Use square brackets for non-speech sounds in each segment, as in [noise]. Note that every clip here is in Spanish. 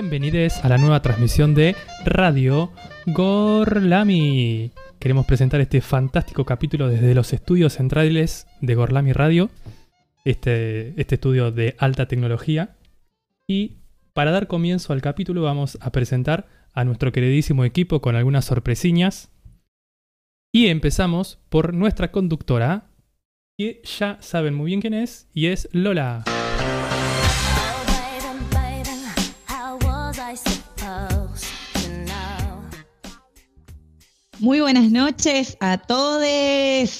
bienvenidos a la nueva transmisión de Radio Gorlami. Queremos presentar este fantástico capítulo desde los estudios centrales de Gorlami Radio, este, este estudio de alta tecnología. Y para dar comienzo al capítulo vamos a presentar a nuestro queridísimo equipo con algunas sorpresiñas. Y empezamos por nuestra conductora, que ya saben muy bien quién es, y es Lola. Muy buenas noches a todos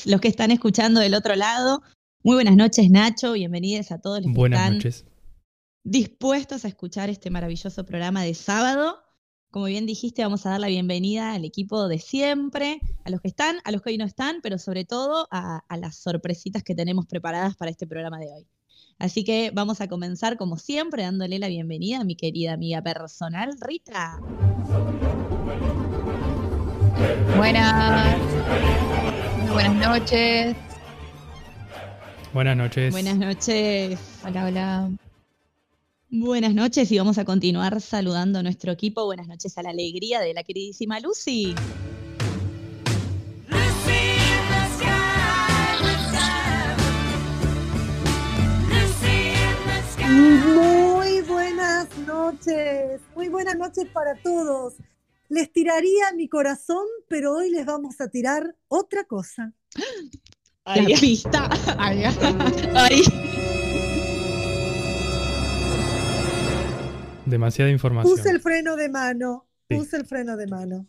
los que están escuchando del otro lado. Muy buenas noches, Nacho. Bienvenidos a todos los que Buenas están noches. dispuestos a escuchar este maravilloso programa de sábado. Como bien dijiste, vamos a dar la bienvenida al equipo de siempre, a los que están, a los que hoy no están, pero sobre todo a, a las sorpresitas que tenemos preparadas para este programa de hoy. Así que vamos a comenzar, como siempre, dándole la bienvenida a mi querida amiga personal, Rita. Buenas. Muy buenas noches. Buenas noches. Buenas noches. Hola, hola. Buenas noches y vamos a continuar saludando a nuestro equipo. Buenas noches a la alegría de la queridísima Lucy. Muy buenas noches, muy buenas noches para todos. Les tiraría mi corazón, pero hoy les vamos a tirar otra cosa. La pista. Demasiada información. Puse el freno de mano, Sí. puse el freno de mano.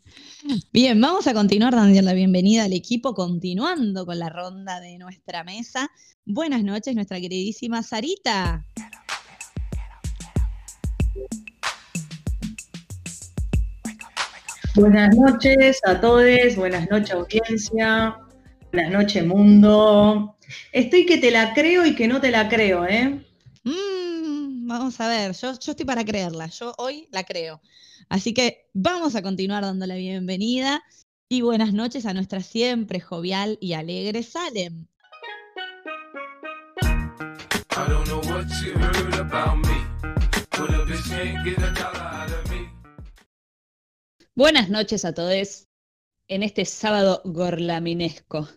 Bien, vamos a continuar dando la bienvenida al equipo, continuando con la ronda de nuestra mesa. Buenas noches, nuestra queridísima Sarita. Buenas noches a todos, buenas noches audiencia, buenas noches mundo. Estoy que te la creo y que no te la creo, ¿eh? Mm, vamos a ver, yo, yo estoy para creerla, yo hoy la creo. Así que vamos a continuar dando la bienvenida y buenas noches a nuestra siempre jovial y alegre Salem. I don't know what you heard about me, but a bitch can't get a dollar out of me. Buenas noches a todos en este sábado gorlaminesco.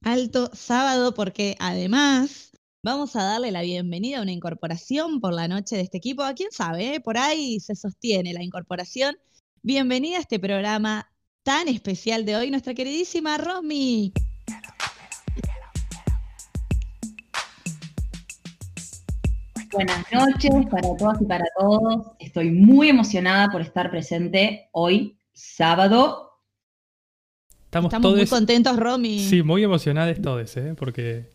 Alto sábado porque además vamos a darle la bienvenida a una incorporación por la noche de este equipo. ¿A quién sabe? eh? Por ahí se sostiene la incorporación. Bienvenida a este programa tan especial de hoy, nuestra queridísima Romy. Buenas noches para todas y para todos. Estoy muy emocionada por estar presente hoy, sábado. Estamos, Estamos muy todos contentos, Romy. Sí, muy emocionados todos, ¿eh? porque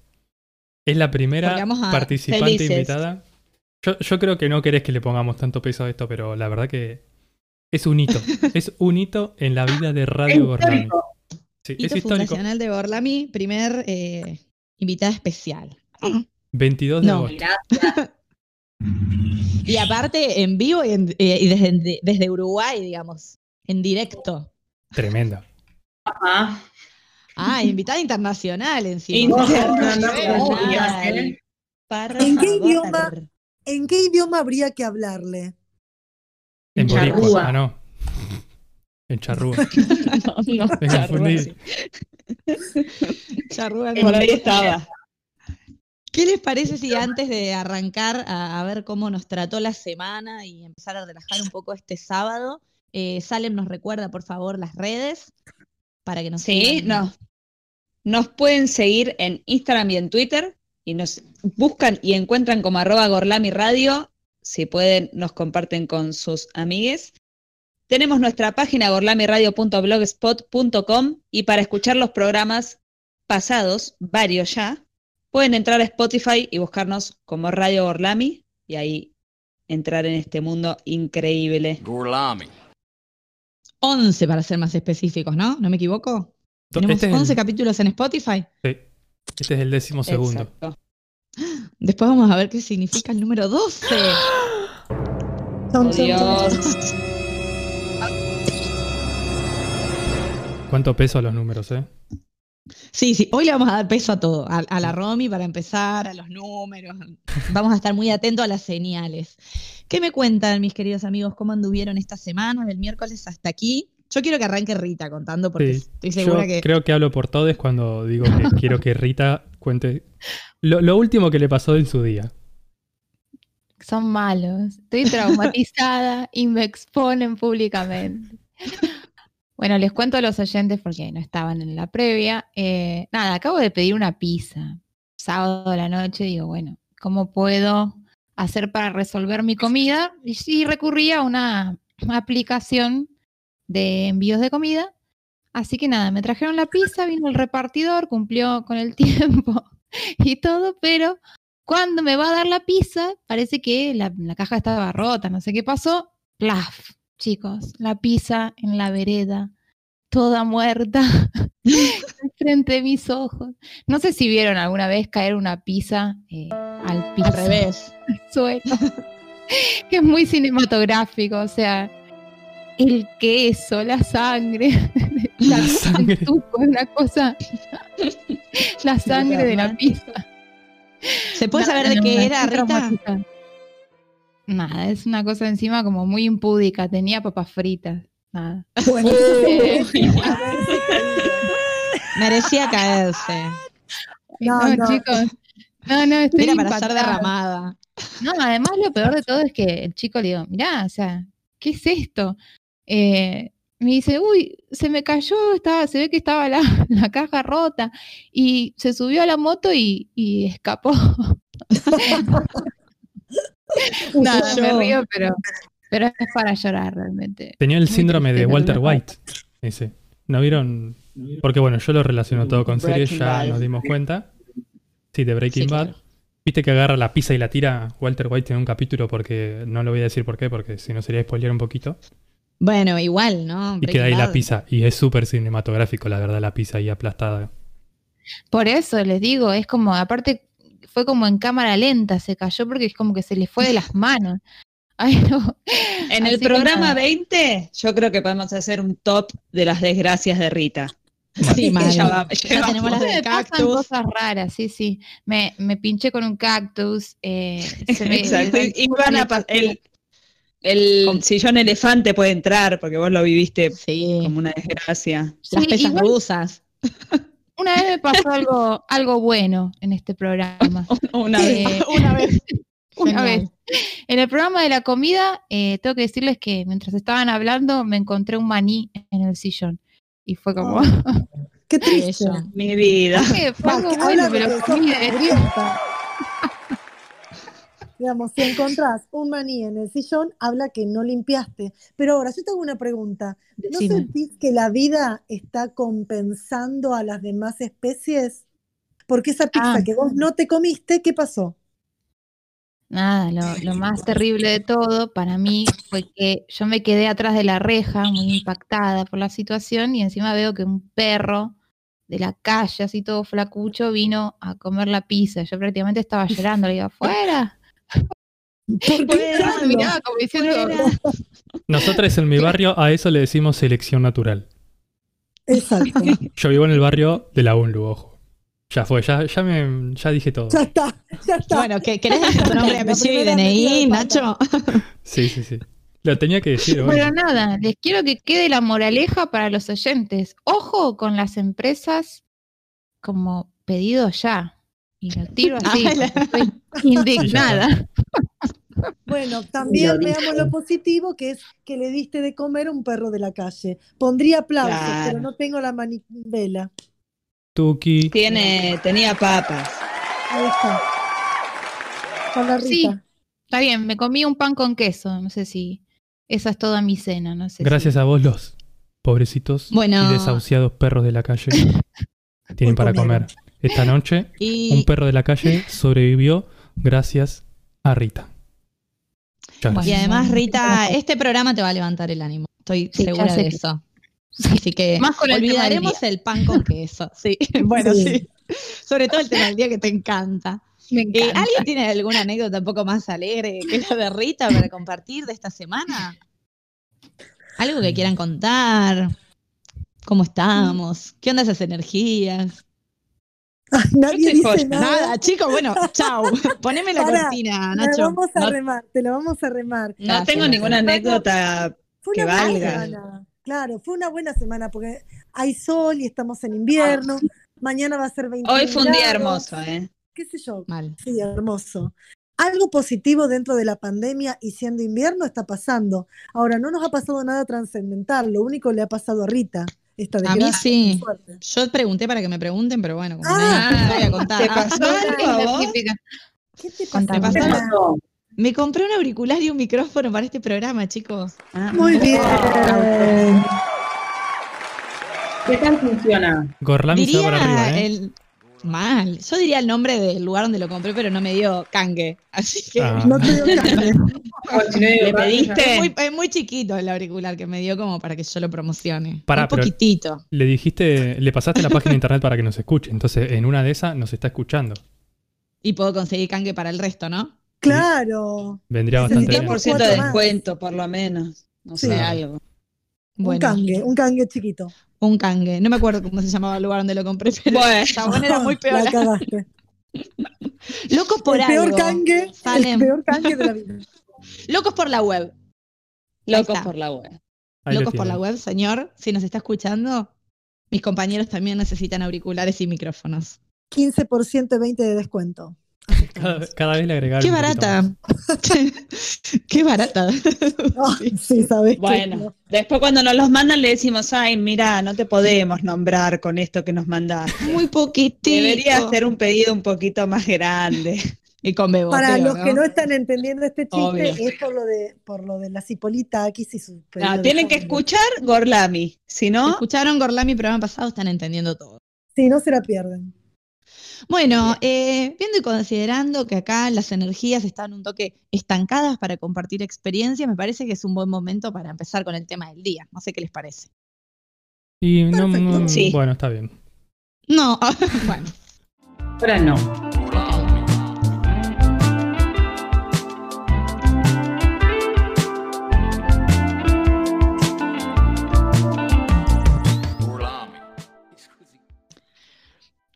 es la primera participante felices. invitada. Yo, yo creo que no querés que le pongamos tanto peso a esto, pero la verdad que es un hito. [laughs] es un hito en la vida de Radio histórico. Sí, Hito es histórico. fundacional de Borlami, primer eh, invitada especial. 22 de No. agosto. Gracias. Y aparte, en vivo y, en- eh, y desde, desde Uruguay, digamos, en directo. Tremendo. Ajá. Ah, invitada internacional encima. Internacional. ¿En qué idioma? ¿En qué idioma habría que hablarle? En Charrúa. Ah, no. En Charrúa. [laughs] No, no, Me charrúa, sí. Charrúa, Por ahí estaba. ¿Qué les parece si antes de arrancar a, a ver cómo nos trató la semana y empezar a relajar un poco este sábado, eh, Salem nos recuerda, por favor, las redes para que nos Sí, nos, nos pueden seguir en Instagram y en Twitter y nos buscan y encuentran como arroba gorlami radio. Si pueden, nos comparten con sus amigues. Tenemos nuestra página gorlamiradio.blogspot.com y para escuchar los programas pasados, varios ya, pueden entrar a Spotify y buscarnos como Radio Gorlami y ahí entrar en este mundo increíble. Gorlami. 11 para ser más específicos, ¿no? ¿No me equivoco? Tenemos Este es, 11 el, capítulos en Spotify. sí, este es el décimo segundo. Exacto. Después vamos a ver qué significa el número 12. Chon, chon, chon, Dios. ¿Cuánto peso los números, eh? Sí, sí, hoy le vamos a dar peso a todo, a, a la Romy para empezar, a los números. Vamos a estar muy atentos a las señales. ¿Qué me cuentan, mis queridos amigos? ¿Cómo anduvieron esta semana, del miércoles hasta aquí? Yo quiero que arranque Rita contando porque Sí, estoy segura Yo que. creo que hablo por todos cuando digo que [laughs] quiero que Rita cuente lo, lo último que le pasó en su día. Son malos. Estoy traumatizada y me exponen públicamente. [laughs] Bueno, les cuento a los oyentes porque no estaban en la previa. Eh, nada, acabo de pedir una pizza. Sábado a la noche, digo, bueno, ¿cómo puedo hacer para resolver mi comida? Y sí recurrí a una aplicación de envíos de comida. Así que nada, me trajeron la pizza, vino el repartidor, cumplió con el [laughs] tiempo y todo, pero cuando me va a dar la pizza, parece que la, la caja estaba rota, no sé qué pasó. Plaf, chicos, la pizza en la vereda, toda muerta, [laughs] frente de mis ojos. No sé si vieron alguna vez caer una pizza eh, al piso. Al revés. [laughs] al suelo. que es muy cinematográfico, o sea, el queso, la sangre, [laughs] la, La sangre. una cosa, la sangre de la pizza. ¿Se puede saber de qué era, Rita? Nada, es una cosa encima como muy impúdica. Tenía papas fritas. Nada. [laughs] Bueno, [laughs] Merecía caerse. No, no, no. chicos. No, no, estoy Era para ser impactada. derramada. No, además lo peor de todo es que el chico le digo, mirá, o sea, ¿qué es esto? Eh, me dice, uy, se me cayó, estaba, se ve que estaba la, [laughs] la caja rota y se subió a la moto y, y escapó. [laughs] Nada, me Yo- río, pero, pero es para llorar realmente. Tenía el síndrome de Walter. White. Ese. ¿No vieron? Porque bueno, yo lo relaciono todo con series, ya nos dimos cuenta. Sí, de Breaking Sí, Bad. claro. Viste que agarra la pizza y la tira. Walter White tiene un capítulo porque no lo voy a decir por qué, porque si no sería spoilear un poquito. Bueno, igual, ¿no? Y queda ahí la pizza. Y es súper cinematográfico, la verdad, la pizza ahí aplastada. Por eso les digo, es como, aparte fue como en cámara lenta, se cayó porque es como que se le fue de las [laughs] manos. Ay, no. En el Así programa nada. 20, yo creo que podemos hacer un top de las desgracias de Rita. Sí, mal. Ya va- Ya ya tenemos las del cactus. cosas raras, sí, sí. Me, me pinché con un cactus. eh, se me- [laughs] Exacto. Y van a el, el Con- sillón elefante puede entrar porque vos lo viviste Sí. como una desgracia. Las Sí, pesas igual rusas. [laughs] una vez me pasó algo, algo bueno en este programa. Una Eh, vez. Una vez. [laughs] una Genial. vez. En el programa de la comida, eh, tengo que decirles que mientras estaban hablando, me encontré un maní en el sillón. Y fue como. Qué [laughs] triste. Mi vida. ¿qué? Fue algo bueno, pero comí de. Digamos, si encontrás un maní en el sillón, habla que no limpiaste. Pero ahora, yo te hago una pregunta. ¿No sentís que la vida está compensando a las demás especies? Porque esa pizza Ah. que vos no te comiste, ¿qué pasó? Nada, lo, lo más terrible de todo para mí fue que yo me quedé atrás de la reja, muy impactada por la situación, y encima veo que un perro de la calle, así todo flacucho, vino a comer la pizza. Yo prácticamente estaba llorando, le digo, afuera. ¿Por qué como diciendo, Nosotros en mi barrio a eso le decimos selección natural. Exacto. Yo vivo en el barrio de la UNLU, ojo. Ya fue, ya, ya, me, ya dije todo. Ya está, ya está. Bueno, ¿qué- ¿querés decir tu nombre, apellido y DNI. Nacho? Sí, sí, sí. Lo tenía que decir. Pero bueno. nada, les quiero que quede la moraleja para los oyentes. Ojo con las empresas como pedido ya. Y lo tiro así, Ay, la- porque [laughs] estoy indignada. Bueno, [laughs] también veamos lo positivo, que es que le diste de comer a un perro de la calle. Pondría aplausos, Claro. pero no tengo la manivela. Tuki. Tiene, tenía papas. Ahí está. Con la Sí. Rita. Está bien, me comí un pan con queso. No sé si esa es toda mi cena. No sé Gracias si- a vos los pobrecitos Bueno. y desahuciados perros de la calle [laughs] tienen para comer. Esta noche Y un perro de la calle [laughs] sobrevivió gracias a Rita. Bueno. Y además, Rita, este programa te va a levantar el ánimo. Estoy Sí, segura de eso. Así que Más con el olvidaremos día. el pan con queso. [laughs] Sí, bueno, Sí. sí. Sobre todo el tema del día que te encanta. Me Eh, encanta. ¿Alguien tiene alguna anécdota un poco más alegre que la de Rita para compartir de esta semana? ¿Algo que quieran contar? ¿Cómo estamos? ¿Qué onda esas energías? Ay, nadie estoy dice joya. nada. Nada, chicos, bueno, chao. [laughs] Poneme la cortina, Te Nacho. la vamos a No- remar, te la vamos a remar. No Gracias, tengo ninguna anécdota. Fue Que una buena valga. semana. Claro, fue una buena semana porque hay sol y estamos en invierno. Mañana va a ser 21 Hoy fue un día hermoso, ¿eh? ¿Qué sé yo? Mal. Sí, hermoso. Algo positivo dentro de la pandemia y siendo invierno está pasando. Ahora, no nos ha pasado nada trascendental, lo único le ha pasado a Rita. Esta A mí sí. fuerte. Yo pregunté para que me pregunten, pero bueno, como Ah, voy a contar. [laughs] ¿Qué te Contame. pasa? ¿Qué ¿Qué pasó? Me compré un auricular y un micrófono para este programa, chicos. Ah, Muy bien. ¿Qué tal funciona? Gorlami Diría para arriba, ¿eh? el. Mal. Yo diría el nombre del lugar donde lo compré, pero no me dio cangue. Así que. Ah. No te dio [laughs] digo ¿Le pediste? Es muy, [laughs] es muy chiquito el auricular que me dio como para que yo lo promocione. Pará, un poquitito. Le dijiste, le pasaste la página de internet para que nos escuche. Entonces, en una de esas nos está escuchando. Y puedo conseguir cangue para el resto, ¿no? Claro. Vendría bastante bien. 10% de descuento, por lo menos. No Sí. sé, algo. Un cangue, un cangue chiquito. un cangue. No me acuerdo cómo se llamaba el lugar donde lo compré, pero Bueno. el era muy peor. La cagaste. [laughs] Locos por el peor algo. cangue, el peor cangue de la vida. [laughs] Locos por la web. Locos por la web. Ahí Locos por la web, señor. Si nos está escuchando, mis compañeros también necesitan auriculares y micrófonos. 15% y 20% de descuento. [laughs] Cada, cada vez le agregaron. Qué barata. [laughs] Qué barata. Ah, [laughs] sí, sabes que Bueno, no. después cuando nos los mandan le decimos, ay, mira, no te podemos nombrar con esto que nos mandaste. Muy poquitito. Debería hacer un pedido un poquito más grande. Y con beboteo, Para los ¿no? que no están entendiendo este chiste, Obvio. es por lo de por lo de la cipolita aquí y su de tienen que escuchar Gorlami, si no, Escucharon Gorlami programa pasado, están entendiendo todo. Si no se la pierden. Bueno, eh, viendo y considerando que acá las energías están un toque estancadas para compartir experiencias, me parece que es un buen momento para empezar con el tema del día. No sé qué les parece. Y no, Perfecto. no- Sí. bueno, está bien. No, [laughs] bueno. Ahora no.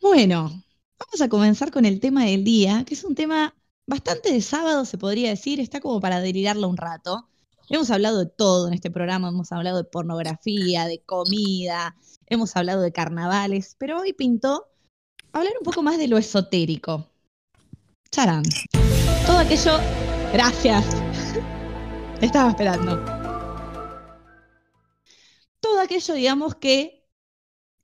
Bueno, vamos a comenzar con el tema del día, que es un tema bastante de sábado, se podría decir, está como para delirarlo un rato. Hemos hablado de todo en este programa, hemos hablado de pornografía, de comida, hemos hablado de carnavales, pero hoy pintó hablar un poco más de lo esotérico. Charán. Todo aquello... Gracias. [laughs] Estaba esperando. Todo aquello, digamos, que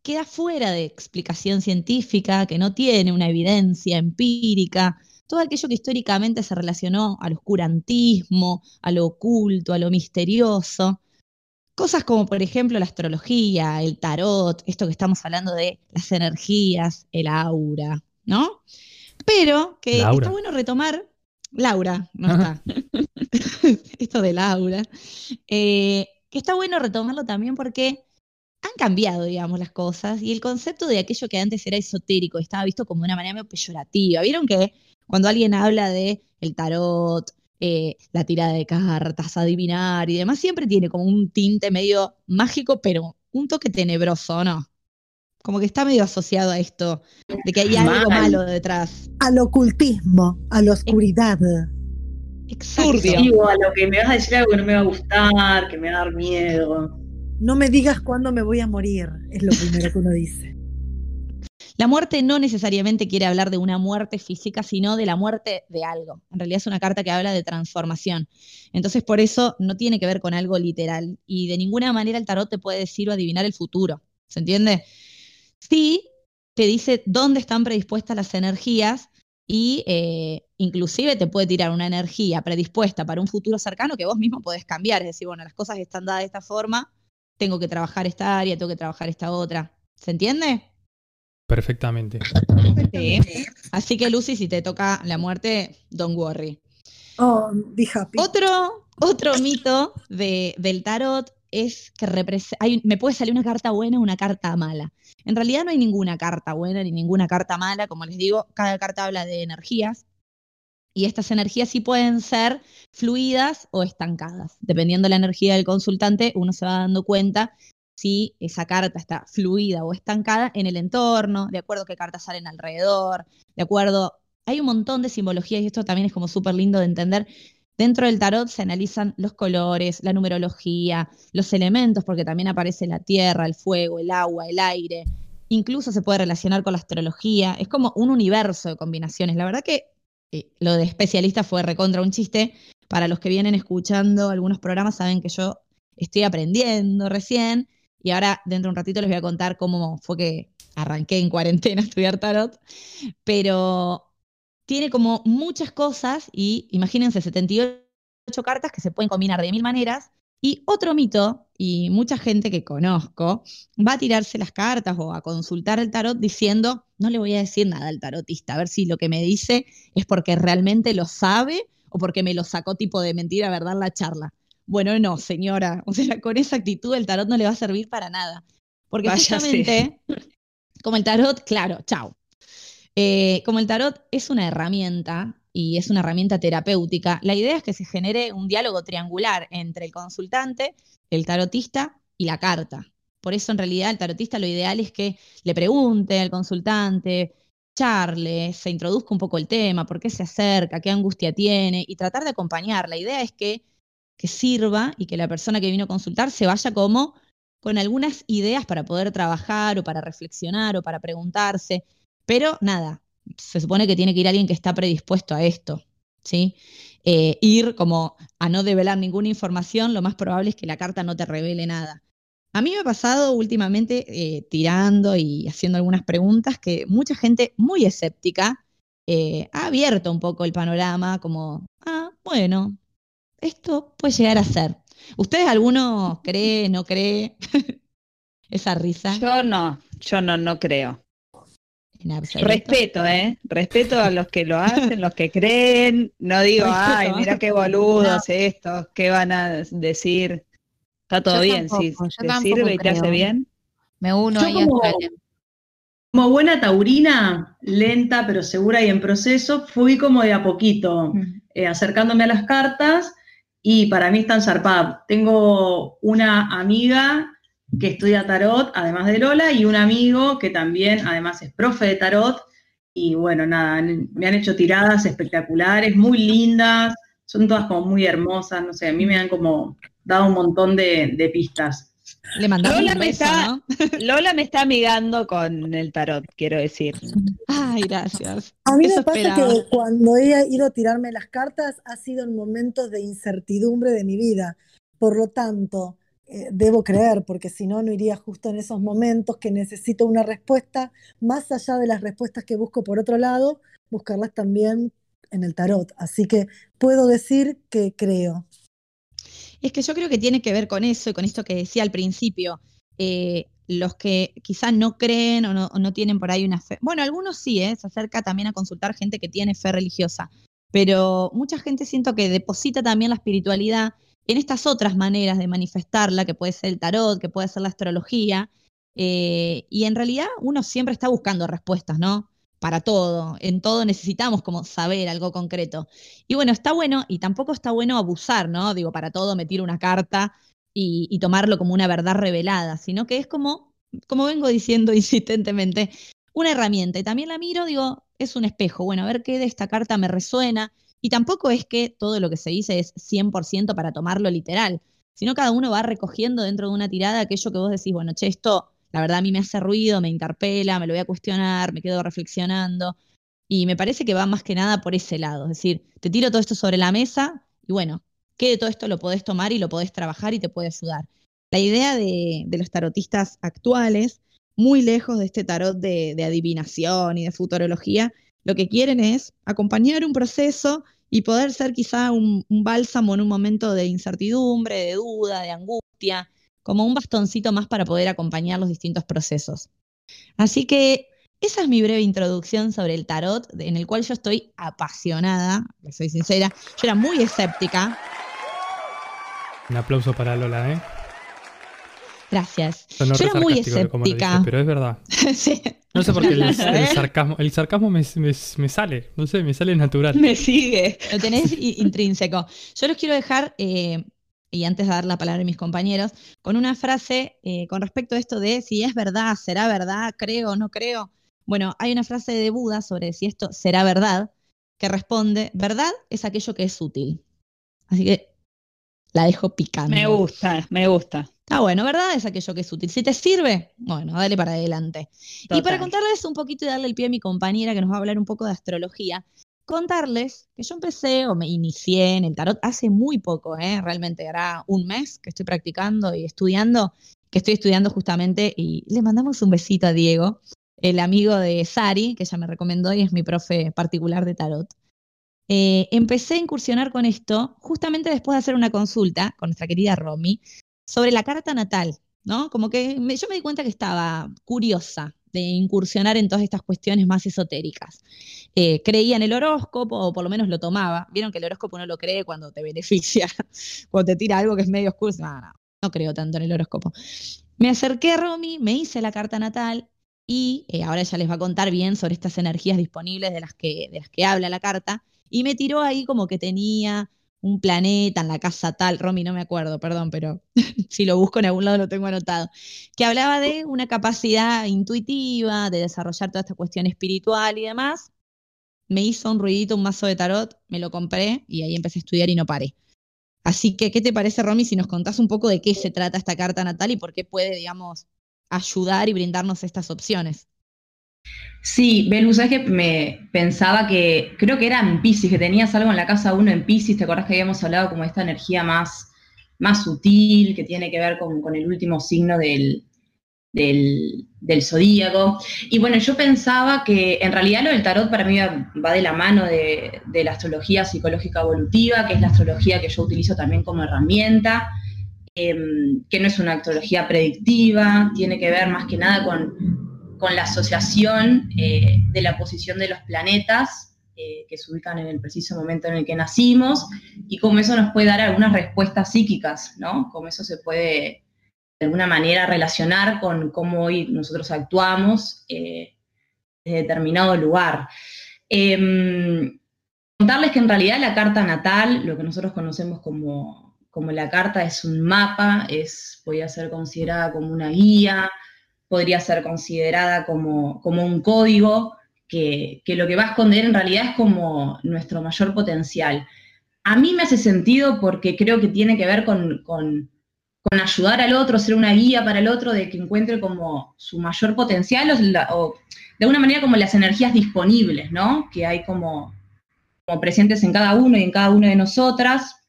queda fuera de explicación científica, que no tiene una evidencia empírica, todo aquello que históricamente se relacionó al oscurantismo, a lo oculto, a lo misterioso. Cosas como, por ejemplo, la astrología, el tarot, esto que estamos hablando de las energías, el aura, ¿no? Pero que Laura. está bueno retomar. Laura, no Ajá. está. [laughs] esto de Laura. Eh, que está bueno retomarlo también porque han cambiado, digamos, las cosas y el concepto de aquello que antes era esotérico estaba visto como de una manera medio peyorativa. Vieron que cuando alguien habla de el tarot, eh, la tirada de cartas, adivinar y demás, siempre tiene como un tinte medio mágico, pero un toque tenebroso, ¿no? Como que está medio asociado a esto, de que hay algo Mal. malo detrás. Al ocultismo, a la oscuridad. Exacto. Digo a lo que me vas a decir algo que no me va a gustar, que me va a dar miedo. No me digas cuándo me voy a morir, es lo primero que uno dice. La muerte no necesariamente quiere hablar de una muerte física, sino de la muerte de algo. En realidad es una carta que habla de transformación. Entonces, por eso no tiene que ver con algo literal. Y de ninguna manera el tarot te puede decir o adivinar el futuro. ¿Se entiende? Sí, te dice dónde están predispuestas las energías y eh, inclusive te puede tirar una energía predispuesta para un futuro cercano que vos mismo podés cambiar. Es decir, bueno, las cosas están dadas de esta forma, tengo que trabajar esta área, tengo que trabajar esta otra. ¿Se entiende? Perfectamente. Sí. Así que Lucy, si te toca la muerte, don't worry. Oh, be happy. Otro, otro mito de- del tarot es que hay, me puede salir una carta buena o una carta mala. En realidad no hay ninguna carta buena ni ninguna carta mala. Como les digo, cada carta habla de energías. Y estas energías sí pueden ser fluidas o estancadas. Dependiendo de la energía del consultante, uno se va dando cuenta si esa carta está fluida o estancada en el entorno, de acuerdo a qué cartas salen alrededor, de acuerdo. Hay un montón de simbologías y esto también es como súper lindo de entender. Dentro del tarot se analizan los colores, la numerología, los elementos, porque también aparece la tierra, el fuego, el agua, el aire. Incluso se puede relacionar con la astrología. Es como un universo de combinaciones. La verdad que lo de especialista fue recontra un chiste. Para los que vienen escuchando algunos programas saben que yo estoy aprendiendo recién y ahora dentro de un ratito les voy a contar cómo fue que arranqué en cuarentena a estudiar tarot. Pero tiene como muchas cosas y imagínense 78 cartas que se pueden combinar de mil maneras. Y otro mito, y mucha gente que conozco, va a tirarse las cartas o a consultar el tarot diciendo, no le voy a decir nada al tarotista, a ver si lo que me dice es porque realmente lo sabe o porque me lo sacó tipo de mentira, verdad, la charla. Bueno, no, señora, [laughs] o sea, con esa actitud el tarot no le va a servir para nada. Porque Váyase. justamente, como el tarot, claro, chao. Eh, como el tarot es una herramienta y es una herramienta terapéutica, la idea es que se genere un diálogo triangular entre el consultante, el tarotista y la carta. Por eso en realidad el tarotista lo ideal es que le pregunte al consultante, charle, se introduzca un poco el tema, por qué se acerca, qué angustia tiene y tratar de acompañar. La idea es que, que sirva y que la persona que vino a consultar se vaya como con algunas ideas para poder trabajar o para reflexionar o para preguntarse. Pero nada, se supone que tiene que ir alguien que está predispuesto a esto, ¿sí? Eh, ir como a no develar ninguna información, lo más probable es que la carta no te revele nada. A mí me ha pasado últimamente eh, tirando y haciendo algunas preguntas que mucha gente muy escéptica eh, ha abierto un poco el panorama como, ah, bueno, esto puede llegar a ser. ¿Ustedes alguno cree, no cree? [laughs] Esa risa. Yo no, yo no, no creo. En absoluto. Respeto, ¿eh? Respeto a los que lo hacen, los que creen. No digo, Respeto. ay, mira qué boludos estos, qué van a decir. Está todo Yo bien, tampoco, si yo te sirve y te hace bien. Me uno Yo ahí como- a. Como buena taurina, lenta pero segura y en proceso, fui como de a poquito Mm. eh, acercándome a las cartas y para mí están zarpadas. Tengo una amiga que estudia tarot, además de Lola, y un amigo que también, además, es profe de tarot. Y bueno, nada, me han hecho tiradas espectaculares, muy lindas, son todas como muy hermosas, no sé, a mí me han como dado un montón de, de pistas. Le mandamos Lola un me beso, está- ¿no? [laughs] Lola me está amigando con el tarot, quiero decir. Ay, gracias. A mí Eso me pasa esperaba. que cuando he ido a tirarme las cartas ha sido en momentos de incertidumbre de mi vida. Por lo tanto, eh, debo creer, porque si no, no iría justo en esos momentos que necesito una respuesta, más allá de las respuestas que busco por otro lado, buscarlas también en el tarot. Así que puedo decir que creo. Es que yo creo que tiene que ver con eso y con esto que decía al principio. Eh, los que quizás no creen o no, no tienen por ahí una fe. Bueno, algunos sí, ¿eh? se acerca también a consultar gente que tiene fe religiosa, pero mucha gente siento que deposita también la espiritualidad en estas otras maneras de manifestarla, que puede ser el tarot, que puede ser la astrología, eh, y en realidad uno siempre está buscando respuestas, ¿no? Para todo, en todo necesitamos como saber algo concreto. Y bueno, está bueno y tampoco está bueno abusar, ¿no? Digo, para todo me tiro una carta y, y tomarlo como una verdad revelada, sino que es como, como vengo diciendo [laughs] insistentemente, una herramienta. Y también la miro, digo, es un espejo. Bueno, a ver qué de esta carta me resuena. Y tampoco es que todo lo que se dice es 100% para tomarlo literal, sino cada uno va recogiendo dentro de una tirada aquello que vos decís, bueno, che, esto la verdad a mí me hace ruido, me interpela, me lo voy a cuestionar, me quedo reflexionando. Y me parece que va más que nada por ese lado. Es decir, te tiro todo esto sobre la mesa y bueno, ¿qué de todo esto lo podés tomar y lo podés trabajar y te puede ayudar? La idea de, los tarotistas actuales, muy lejos de este tarot de adivinación y de futurología, lo que quieren es acompañar un proceso y poder ser quizá un, bálsamo en un momento de incertidumbre, de duda, de angustia, como un bastoncito más para poder acompañar los distintos procesos. Así que esa es mi breve introducción sobre el tarot, en el cual yo estoy apasionada, soy sincera. Yo era muy escéptica. Un aplauso para Lola, ¿eh? Gracias. Sonó Yo era muy dice, escéptica. pero es verdad. [laughs] Sí. No sé por qué el, [laughs] el sarcasmo, el sarcasmo me, me- me sale, no sé, me sale natural. Me sigue. Lo tenés intrínseco. Yo los quiero dejar eh, y antes de dar la palabra a mis compañeros, con una frase eh, con respecto a esto de si es verdad, será verdad, creo o no creo. Bueno, hay una frase de Buda sobre si esto será verdad, que responde, verdad es aquello que es útil. Así que la dejo picando. Me gusta, me gusta. Ah, bueno, ¿verdad? Es aquello que es útil. Si te sirve, bueno, dale para adelante. Y para contarles un poquito y darle el pie a mi compañera que nos va a hablar un poco de astrología, contarles que yo empecé o me inicié en el tarot hace muy poco, ¿eh? realmente hará un mes que estoy practicando y estudiando, que estoy estudiando justamente y le mandamos un besito a Diego, el amigo de Sari, que ella me recomendó y es mi profe particular de tarot. Eh, empecé a incursionar con esto justamente después de hacer una consulta con nuestra querida Romy sobre la carta natal, ¿no? Como que me- yo me di cuenta que estaba curiosa de incursionar en todas estas cuestiones más esotéricas. Eh, creía en el horóscopo, o por lo menos lo tomaba. Vieron que el horóscopo no lo cree cuando te beneficia, [laughs] cuando te tira algo que es medio oscuro. No, no, no creo tanto en el horóscopo. Me acerqué a Romy, me hice la carta natal y eh, ahora ella les va a contar bien sobre estas energías disponibles de las que, de las que habla la carta. Y me tiró ahí como que tenía un planeta en la casa tal, Romy, no me acuerdo, perdón, pero [laughs] si lo busco en algún lado lo tengo anotado, que hablaba de una capacidad intuitiva, de desarrollar toda esta cuestión espiritual y demás. Me hizo un ruidito, un mazo de tarot, me lo compré y ahí empecé a estudiar y no paré. Así que, ¿qué te parece, Romy, si nos contás un poco de qué se trata esta carta natal y por qué puede, digamos, ayudar y brindarnos estas opciones? Sí, Belu, sabes que me pensaba que creo que era en Pisces, que tenías algo en la casa 1 en Pisces, ¿te acordás que habíamos hablado como de esta energía más, más sutil, que tiene que ver con, el último signo del, del, del zodíaco? Y bueno, yo pensaba que en realidad lo del tarot para mí va, de la mano de, de la astrología psicológica evolutiva, que es la astrología que yo utilizo también como herramienta, em, que no es una astrología predictiva, tiene que ver más que nada con con la asociación eh, de la posición de los planetas eh, que se ubican en el preciso momento en el que nacimos y cómo eso nos puede dar algunas respuestas psíquicas, ¿no? Cómo eso se puede de alguna manera relacionar con cómo hoy nosotros actuamos eh, desde determinado lugar. Em, contarles que en realidad la carta natal, lo que nosotros conocemos como, como la carta, es un mapa, es, podría ser considerada como una guía, podría ser considerada como, como un código que, que, lo que va a esconder en realidad es como nuestro mayor potencial. A mí me hace sentido porque creo que tiene que ver con, con, ayudar al otro, ser una guía para el otro, de que encuentre como su mayor potencial o de alguna manera como las energías disponibles, ¿no? Que hay como, como presentes en cada uno y en cada una de nosotras,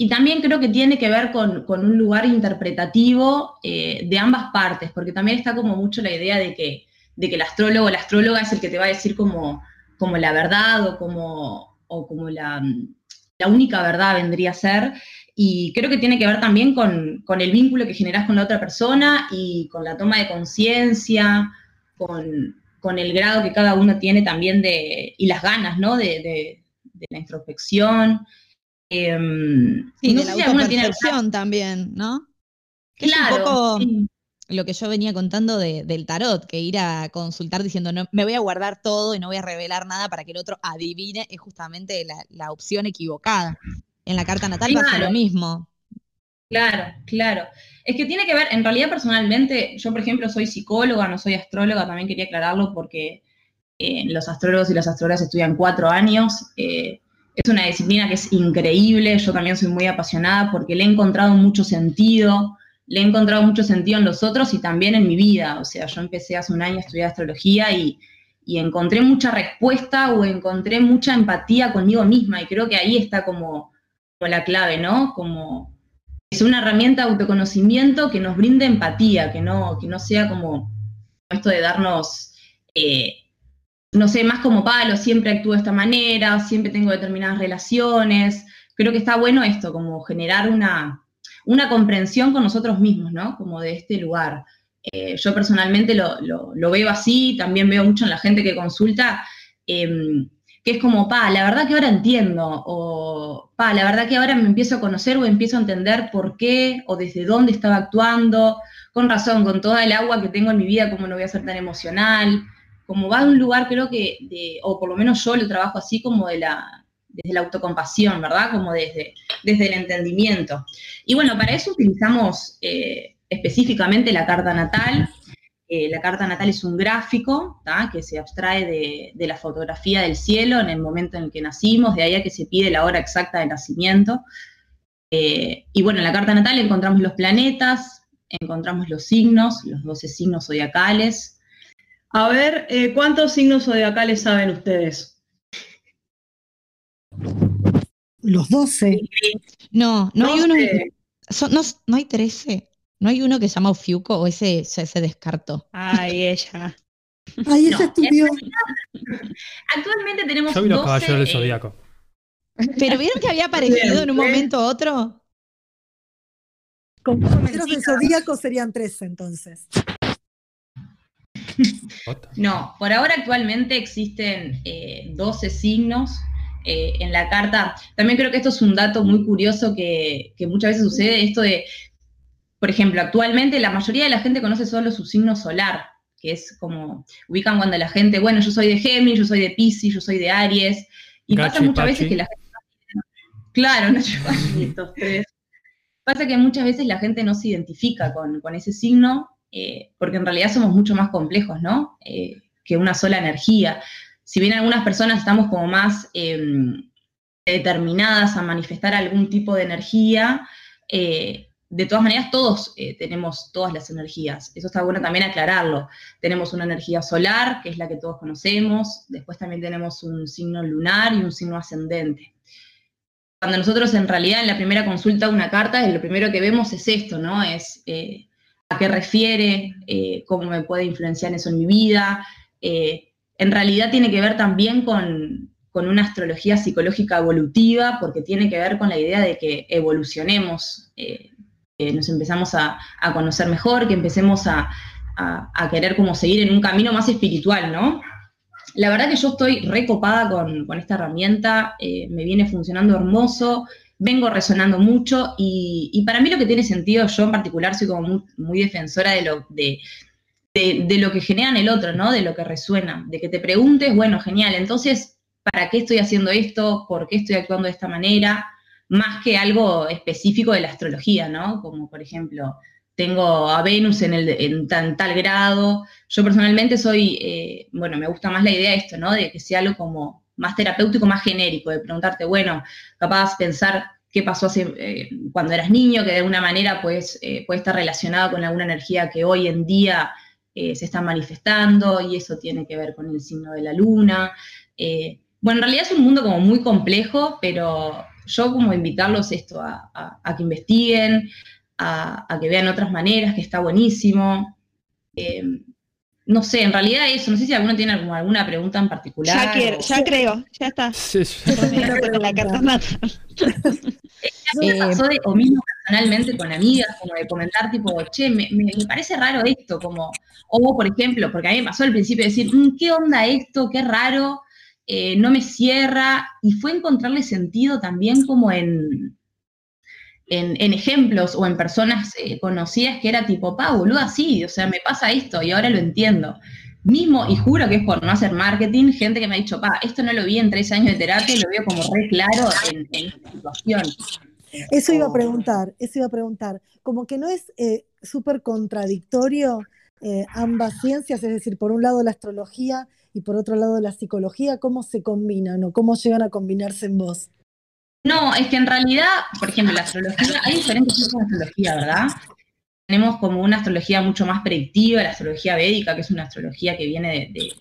y también creo que tiene que ver con, con un lugar interpretativo eh, de ambas partes, porque también está como mucho la idea de que, de que el astrólogo o la astróloga es el que te va a decir como, como la verdad o como, o como la, la, única verdad vendría a ser. Y creo que tiene que ver también con, con el vínculo que generas con la otra persona y con la toma de conciencia, con, con, el grado que cada uno tiene también de, y las ganas, ¿no? De, de la introspección. Eh, sí, no de la autopercepción tiene... también, ¿no? Claro, es un poco sí. lo que yo venía contando de, del tarot, que ir a consultar diciendo, no, me voy a guardar todo y no voy a revelar nada para que el otro adivine, es justamente la, la opción equivocada. En la carta natal claro. pasa lo mismo. Claro, claro. Es que tiene que ver, en realidad personalmente, yo por ejemplo soy psicóloga, no soy astróloga, también quería aclararlo porque eh, los astrólogos y las astrólogas estudian cuatro años. Eh, es una disciplina que es increíble, yo también soy muy apasionada porque le he encontrado mucho sentido, le he encontrado mucho sentido en los otros y también en mi vida. O sea, yo empecé hace un año a estudiar astrología y, y encontré mucha respuesta o encontré mucha empatía conmigo misma y creo que ahí está como, la clave, ¿no? Como es una herramienta de autoconocimiento que nos brinde empatía, que no, que no sea como esto de darnos... Eh, no sé, más como palo, siempre actúo de esta manera, siempre tengo determinadas relaciones. Creo que está bueno esto, como generar una, una comprensión con nosotros mismos, ¿no? Como de este lugar. Eh, yo personalmente lo, lo, veo así, también veo mucho en la gente que consulta, eh, que es como, pa, la verdad que ahora entiendo, o pa, la verdad que ahora me empiezo a conocer o empiezo a entender por qué o desde dónde estaba actuando, con razón, con toda el agua que tengo en mi vida, cómo no voy a ser tan emocional como va de un lugar, creo que, o por lo menos yo lo trabajo así, como de la, desde la autocompasión, ¿verdad? Como desde, desde el entendimiento. Y bueno, para eso utilizamos eh, específicamente la carta natal. Eh, la carta natal es un gráfico que se abstrae de, de la fotografía del cielo en el momento en el que nacimos, de ahí a que se pide la hora exacta de nacimiento. Eh, y bueno, en la carta natal encontramos los planetas, encontramos los signos, los 12 signos zodiacales. A ver, eh, ¿cuántos signos zodiacales saben ustedes? Los 12. No, no hay uno. 12. son- no, no hay 13. No hay uno que se llama Ofiuco o ese se, se descartó. Ay, ella. Ahí ella No, estudió. Actualmente tenemos Yo vi los 12, caballeros del eh, zodiaco. Pero vieron que había aparecido en un momento u otro. Con caballeros del zodíaco serían 13 entonces. No, por ahora actualmente existen eh, 12 signos eh, en la carta. También creo que esto es un dato muy curioso que, que muchas veces sucede, esto de, por ejemplo, actualmente la mayoría de la gente conoce solo su signo solar, que es como, ubican cuando la gente, bueno, yo soy de Géminis, yo soy de Pisces, yo soy de Aries, y pasa muchas veces que la gente... Claro, no estos [laughs] tres. Pasa que muchas veces la gente no se identifica con, con ese signo, eh, porque en realidad somos mucho más complejos, ¿no? Eh, que una sola energía. Si bien algunas personas estamos como más eh, determinadas a manifestar algún tipo de energía, eh, de todas maneras todos tenemos todas las energías. Eso está bueno también aclararlo. Tenemos una energía solar, que es la que todos conocemos, después también tenemos un signo lunar y un signo ascendente cuando nosotros en realidad en la primera consulta una carta, lo primero que vemos es esto, ¿no? Es a qué refiere, eh, cómo me puede influenciar eso en mi vida. Eh, en realidad tiene que ver también con, con una astrología psicológica evolutiva, porque tiene que ver con la idea de que evolucionemos, eh, que nos empezamos a, a conocer mejor, que empecemos a, a- querer como seguir en un camino más espiritual, ¿no? La verdad que yo estoy recopada con, con esta herramienta, me viene funcionando hermoso, vengo resonando mucho y, para mí lo que tiene sentido, yo en particular soy como muy, defensora de lo, de, de- de lo que genera en el otro, ¿no? De lo que resuena, de que te preguntes, bueno, genial, entonces, ¿para qué estoy haciendo esto? ¿Por qué estoy actuando de esta manera? Más que algo específico de la astrología, ¿no? Como por ejemplo, tengo a Venus en, el, en tan, tal grado. Yo personalmente soy, eh, bueno, me gusta más la idea de esto, ¿no? De que sea algo como más terapéutico, más genérico, de preguntarte, bueno, capaz pensar qué pasó hace, eh, cuando eras niño, que de alguna manera pues, eh, puede estar relacionado con alguna energía que hoy en día eh, se está manifestando y eso tiene que ver con el signo de la luna. Bueno, en realidad es un mundo como muy complejo, pero yo como invitarlos esto a, que investiguen, a, que vean otras maneras, que está buenísimo. No sé, en realidad eso, no sé si alguno tiene alguna, alguna pregunta en particular. Ya, quiero, o- ya creo, ya está. Sí, sí. Con la carta me Eh, pasó de, o mismo personalmente con amigas, como de comentar, tipo, che, me, me- me parece raro esto, como, o por ejemplo, porque a mí me pasó al principio decir, "Mm, ¿qué onda esto? Qué raro, eh, no me cierra, y fue encontrarle sentido también como en, en, en ejemplos o en personas eh, conocidas que era tipo, pa, boludo, así, o sea, me pasa esto y ahora lo entiendo. Mismo, y juro que es por no hacer marketing, gente que me ha dicho, pa, esto no lo vi en tres años de terapia y lo veo como re claro en, en esta situación. Eso iba a Oh. preguntar, eso iba a preguntar. Como que no es eh, súper contradictorio eh, ambas ciencias, es decir, por un lado la astrología y por otro lado la psicología, ¿cómo se combinan o cómo llegan a combinarse en vos? No, es que en realidad, por ejemplo, la astrología, hay diferentes tipos de astrología, ¿verdad? Tenemos como una astrología mucho más predictiva, la astrología védica, que es una astrología que viene de,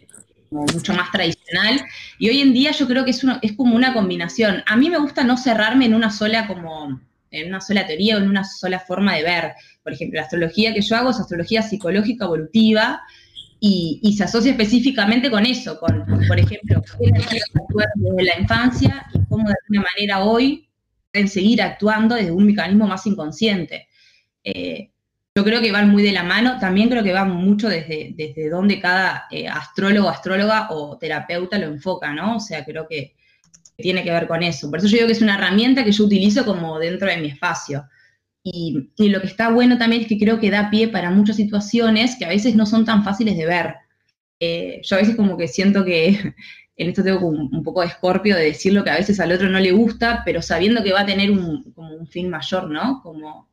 como mucho más tradicional, y hoy en día yo creo que es, una- es como una combinación. A mí me gusta no cerrarme en una sola como en una sola teoría o en una sola forma de ver. Por ejemplo, la astrología que yo hago es astrología psicológica evolutiva, y, se asocia específicamente con eso, con, por ejemplo, desde la infancia y cómo de alguna manera hoy pueden seguir actuando desde un mecanismo más inconsciente. Eh, yo creo que van muy de la mano, también creo que van mucho desde, desde donde cada eh, astrólogo, astróloga o terapeuta lo enfoca, ¿no? O sea, creo que tiene que ver con eso. Por eso yo digo que es una herramienta que yo utilizo como dentro de mi espacio. Y, y lo que está bueno también es que creo que da pie para muchas situaciones que a veces no son tan fáciles de ver. eh, yo a veces como que siento que [laughs] en esto tengo como un poco de escorpio de decir lo que a veces al otro no le gusta, pero sabiendo que va a tener un, como un fin mayor, ¿no? Como,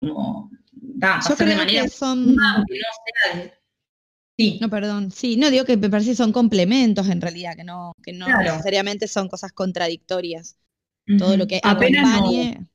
como da, Yo pasar de creo manera que son. no sea de- Sí, No, perdón. Sí, no digo que me parece que son complementos en realidad, que no, que no Claro. necesariamente son cosas contradictorias. Todo ujú. lo que Apenas no- acompañe.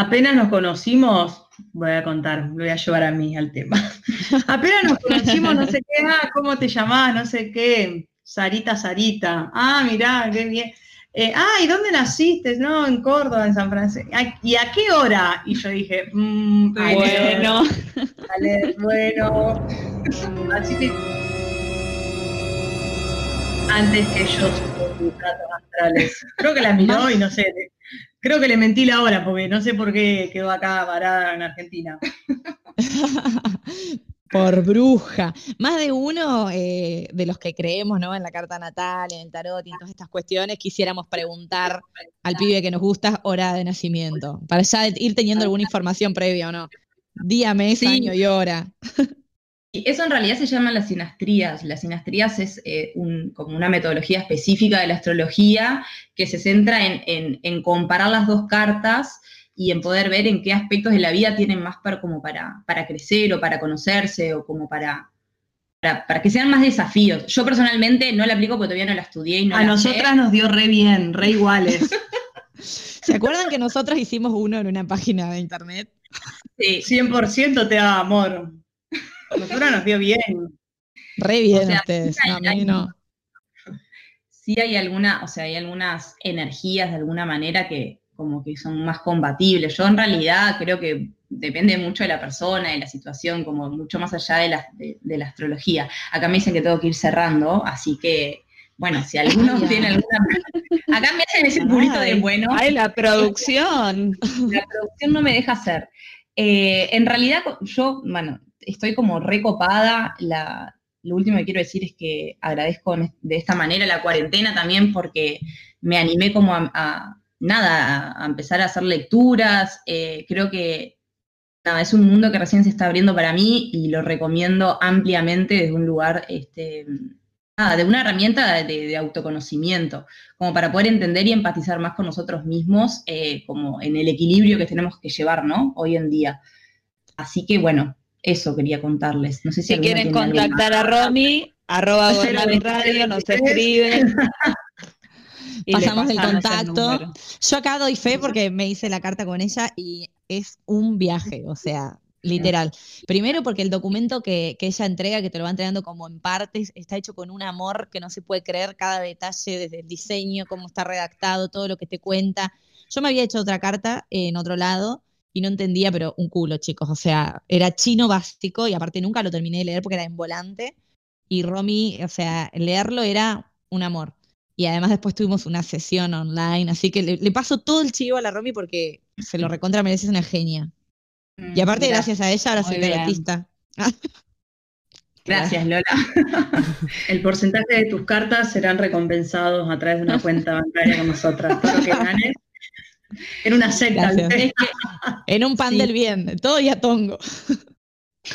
Apenas nos conocimos, voy a contar, lo voy a llevar a mí al tema. [laughs] Apenas nos conocimos, no sé qué, ah, ¿cómo te llamás? No sé qué, Sarita, Sarita. Ah, mirá, qué bien. Eh, ah, ¿y dónde naciste? No, en Córdoba, en San Francisco. ¿Y a qué hora? Y yo dije, mm, bueno. Vale, [laughs] bueno. Así que. Antes que yo sus datos astrales. Creo que la miró y no sé. Creo que le mentí la hora porque no sé por qué quedó acá varada en Argentina. [laughs] Por bruja. Más de uno eh, de los que creemos ¿no? en la carta natal, en el tarot y en todas estas cuestiones, quisiéramos preguntar al pibe que nos gusta hora de nacimiento, para ya ir teniendo alguna [laughs] información previa o no. Día, mes, Sí. año y hora. [laughs] Y eso en realidad se llaman las sinastrías. Las sinastrías es eh, un- como una metodología específica de la astrología que se centra en, en- en comparar las dos cartas y en poder ver en qué aspectos de la vida tienen más para, como para, para crecer o para conocerse o como para, para, para que sean más desafíos. Yo personalmente no la aplico porque todavía no la estudié y no a la sé. nosotras nos dio re bien, re iguales. [laughs] ¿Se acuerdan que nosotros hicimos uno en una página de internet? Sí, 100% te da amor. A nosotras nos dio bien. Re bien O sea, ustedes. hay- a mí hay- no. sí hay alguna, o sea, hay algunas energías de alguna manera que como que son más compatibles. Yo en realidad creo que depende mucho de la persona, de la situación, como mucho más allá de la, de, de la astrología. Acá me dicen que tengo que ir cerrando, así que, bueno, si alguno Ay, tiene alguna... [laughs] Acá me hacen ese purito de bueno. Ay, la producción. La producción no me deja hacer. Eh, en realidad, yo, bueno, estoy como recopada. La, lo último que quiero decir es que agradezco de esta manera la cuarentena también porque me animé como a, nada, a, empezar a hacer lecturas. Eh, creo que nada, es un mundo que recién se está abriendo para mí y lo recomiendo ampliamente desde un lugar, este, de una herramienta de, de autoconocimiento como para poder entender y empatizar más con nosotros mismos, eh, como en el equilibrio que tenemos que llevar, ¿no? Hoy en día. Así que bueno, eso quería contarles. No sé si, Si quieren alguna- contactar a Romy, arroba [laughs] Radio, nos escriben. [laughs] Pasamos el contacto. Yo acá doy fe porque me hice la carta con ella y es un viaje, o sea, literal. Primero porque el documento que, que ella entrega, que te lo va entregando como en partes, está hecho con un amor que no se puede creer, cada detalle, desde el diseño, cómo está redactado, todo lo que te cuenta. Yo me había hecho otra carta en otro lado y no entendía, pero un culo, chicos. O sea, era chino básico y aparte nunca lo terminé de leer porque era en volante. Y Romy, o sea, leerlo era un amor. Y además después tuvimos una sesión online, así que le, le paso todo el chivo a la Romy porque se lo recontra merece, es una genia. Mm, Y aparte, gracias. gracias a ella, ahora soy tarotista. [laughs] Gracias, Lola. [laughs] El porcentaje de tus cartas serán recompensados a través de una cuenta bancaria con nosotras. Todo lo que ganes. Era una secta. En un pan Sí. del bien, todo y a tongo.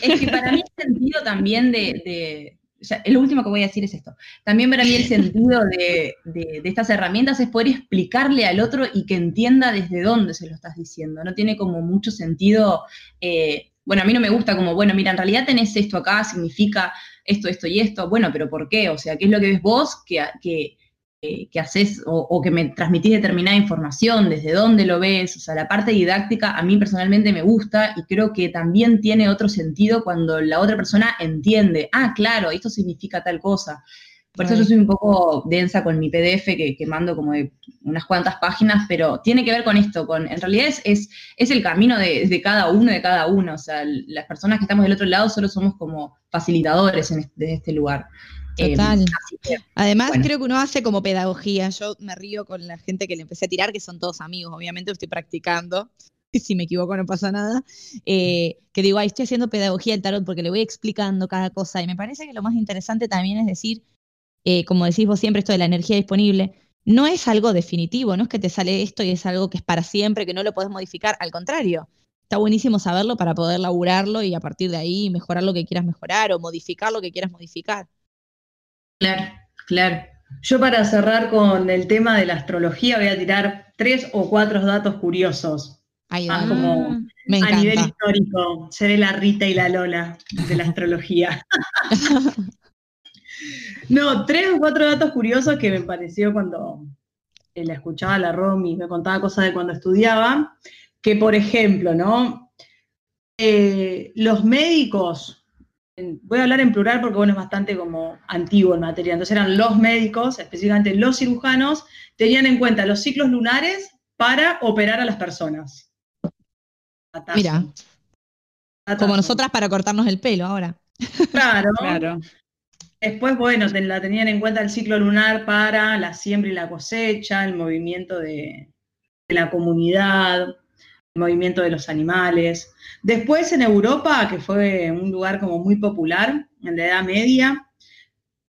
Es que para mí el sentido también de, de- ya, lo último que voy a decir es esto. También para mí el sentido de, de- de estas herramientas es poder explicarle al otro y que entienda desde dónde se lo estás diciendo. No tiene como mucho sentido, eh, bueno, a mí no me gusta como, bueno, mira, en realidad tenés esto acá, significa esto, esto y esto, bueno, pero ¿por qué? O sea, ¿qué es lo que ves vos que, que, que- que haces o, o que me transmitís determinada información, desde dónde lo ves? O sea, la parte didáctica a mí personalmente me gusta y creo que también tiene otro sentido cuando la otra persona entiende, ah, claro, esto significa tal cosa. Por eso yo soy un poco densa con mi PDF que, que mando como de unas cuantas páginas, pero tiene que ver con esto, con, en realidad es, es, es el camino de, de cada uno, de cada uno. O sea, las personas que estamos del otro lado solo somos como facilitadores en este, desde este lugar. Eh, Total. así que, Además, Bueno. creo que uno hace como pedagogía. Yo me río con la gente que le empecé a tirar, que son todos amigos, obviamente, estoy practicando. [laughs] Y si me equivoco, no pasa nada. Eh, que digo, ay, estoy haciendo pedagogía del tarot porque le voy explicando cada cosa. Y me parece que lo más interesante también es decir, eh, como decís vos siempre, esto de la energía disponible, no es algo definitivo, no es que te sale esto y es algo que es para siempre, que no lo podés modificar. Al contrario, está buenísimo saberlo para poder laburarlo y a partir de ahí mejorar lo que quieras mejorar o modificar lo que quieras modificar. Claro, claro. Yo para cerrar con el tema de la astrología voy a tirar tres o cuatro datos curiosos. Ahí Ah, va. como Me a nivel histórico, seré la Rita y la Lola de la astrología. [laughs] no, tres o cuatro datos curiosos que me pareció cuando eh, la escuchaba la Romy, me contaba cosas de cuando estudiaba, que por ejemplo, ¿no? Eh, los médicos, voy a hablar en plural porque bueno, es bastante como antiguo en materia, entonces eran los médicos, específicamente los cirujanos, tenían en cuenta los ciclos lunares para operar a las personas. Mira. Como nosotras para cortarnos el pelo ahora. Claro. [laughs] Claro. Después, bueno, la tenían en cuenta el ciclo lunar para la siembra y la cosecha, el movimiento de, de la comunidad, el movimiento de los animales. Después en Europa, que fue un lugar como muy popular en la Edad Media,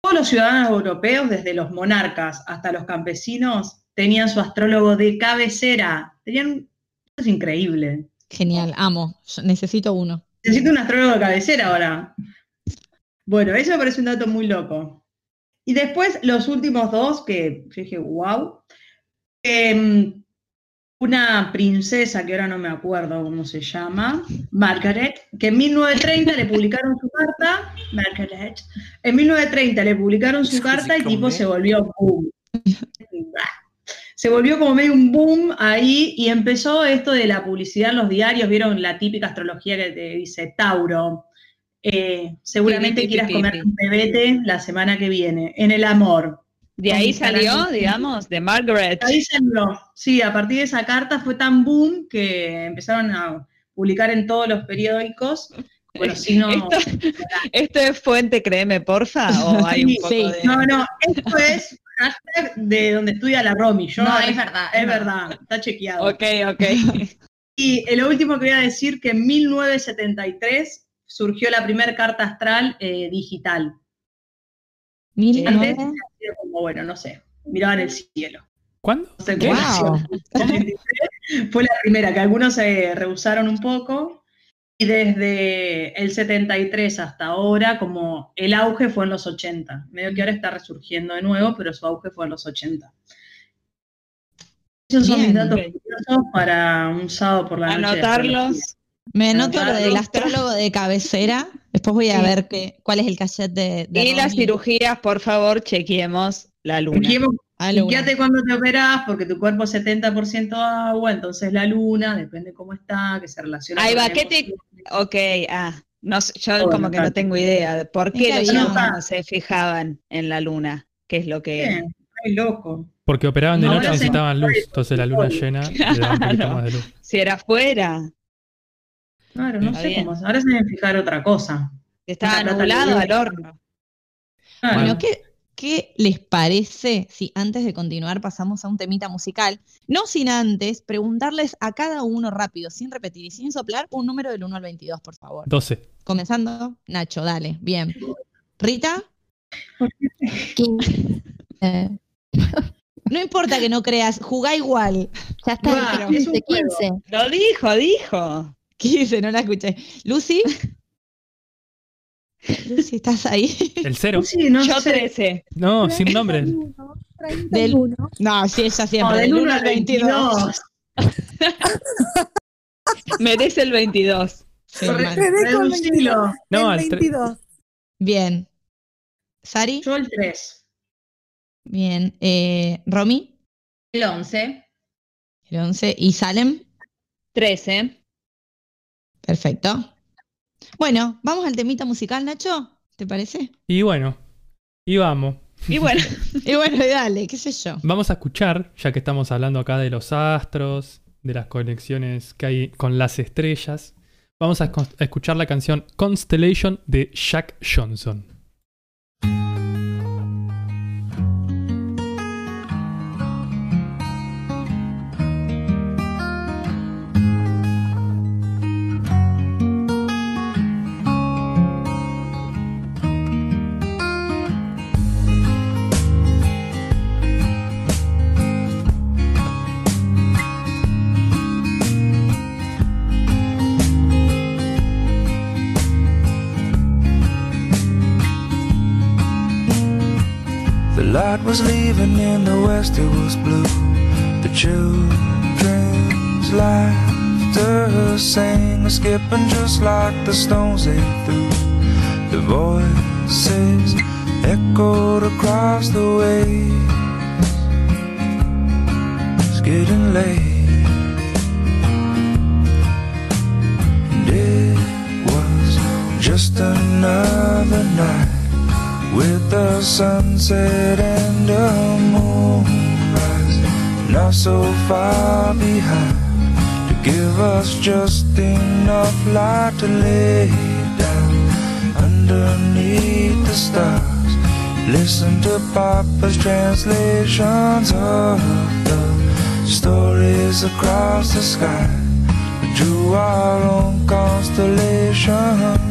todos los ciudadanos europeos, desde los monarcas hasta los campesinos, tenían su astrólogo de cabecera. Tenían, es increíble. Genial, amo. Yo necesito uno. Necesito un astrólogo de cabecera ahora. Bueno, eso me parece un dato muy loco. Y después los últimos dos que yo dije, wow. Una princesa que ahora no me acuerdo cómo se llama, Margaret, que en 1930 le publicaron su carta, Margaret, en 1930 le publicaron su carta y tipo se volvió boom. Se volvió como medio un boom ahí y empezó esto de la publicidad en los diarios, vieron la típica astrología que te dice Tauro. eh, seguramente quieras comer un pebete la semana que viene. En el amor. De ahí salió, digamos, de Margaret. Ahí sembró. Sí, a partir de esa carta fue tan boom que empezaron a publicar en todos los periódicos. Bueno, si no. Esto, [laughs] ¿Esto es fuente, créeme, porfa? ¿O [laughs] hay un Sí, poco sí. de.? No, no, esto es hashtag de donde estudia la Romy. Yo, No, es verdad, Es es verdad, está chequeado. Ok, ok. [laughs] Y eh, lo último que voy a decir que en 1973 surgió la primera carta astral eh, digital. Mil Antes nueve- era como, bueno, no sé, miraban el cielo. ¿Cuándo? No sé ¿Qué? cómo Wow. [laughs] [laughs] Fue la primera, que algunos se rehusaron un poco. Y desde el 73 hasta ahora, como el auge fue en los 80. Medio que ahora está resurgiendo de nuevo, pero su auge fue en los 80. Esos son mis datos curiosos para un sábado por la noche. de astrología. Anotarlos. Me anoto lo del astrólogo de cabecera. Después voy a Sí. ver qué, cuál es el cachet de, de Y las cirugías, por favor, chequeemos la luna. Chequeemos Ah, luna. Fíjate cuando te operás, porque tu cuerpo es 70% agua, entonces la luna, depende cómo está, que se relaciona Ahí va, la ¿qué te-. Ok, ah, no yo Bueno, como que no tengo idea de por qué los cirujanos se fijaban en la luna, qué es lo que... Bien, ay, loco. Porque operaban de No, noche y necesitaban luz. Entonces la luna llena le daba un [laughs] poquito más de luz. Si era afuera, Claro, no Está sé bien. cómo. Ahora se deben fijar otra cosa. nublado libre. al horno. Claro. Bueno, ¿qué, ¿qué les parece si antes de continuar pasamos a un temita musical? No sin antes preguntarles a cada uno rápido, sin repetir y sin soplar, un número del 1 al 22, por favor. 12. Comenzando, Nacho, dale, bien. Rita, [laughs] no importa que no creas, jugá igual. ya está, Claro, el es un 15, juego. 15. Lo dijo, dijo. ¿Qué dice? No la escuché. Lucy. [laughs] Lucy, ¿estás ahí? El cero. Sí, no Yo sé. 13. No, sin nombre. 31, 31. No, sí, ella No, siempre. del del 1 1 al al 22. 22. Merece el 22. [laughs] Sí, el reducilo. No, el al tre- 22. Bien. Sari, Yo el 3. bien. Eh, Romy, El 11. el 11. Y Salem, 13. Perfecto. Bueno, vamos al temita musical, Nacho. ¿Te parece? Y bueno, y vamos. Y bueno, [laughs] Y bueno, dale, qué sé yo. Vamos a escuchar, ya que estamos hablando acá de los astros, de las conexiones que hay con las estrellas, vamos a escuchar la canción Constellation de Jack Johnson. Was leaving in the west, it was blue. The children's laughter sang, skipping just like the stones they threw. The voices echoed across the waves. It's getting late. And it was just another night with the sunset and the moonrise not so far behind. To give us just enough light to lay down underneath the stars. Listen to papa's translations of the stories across the sky. Drew our own constellation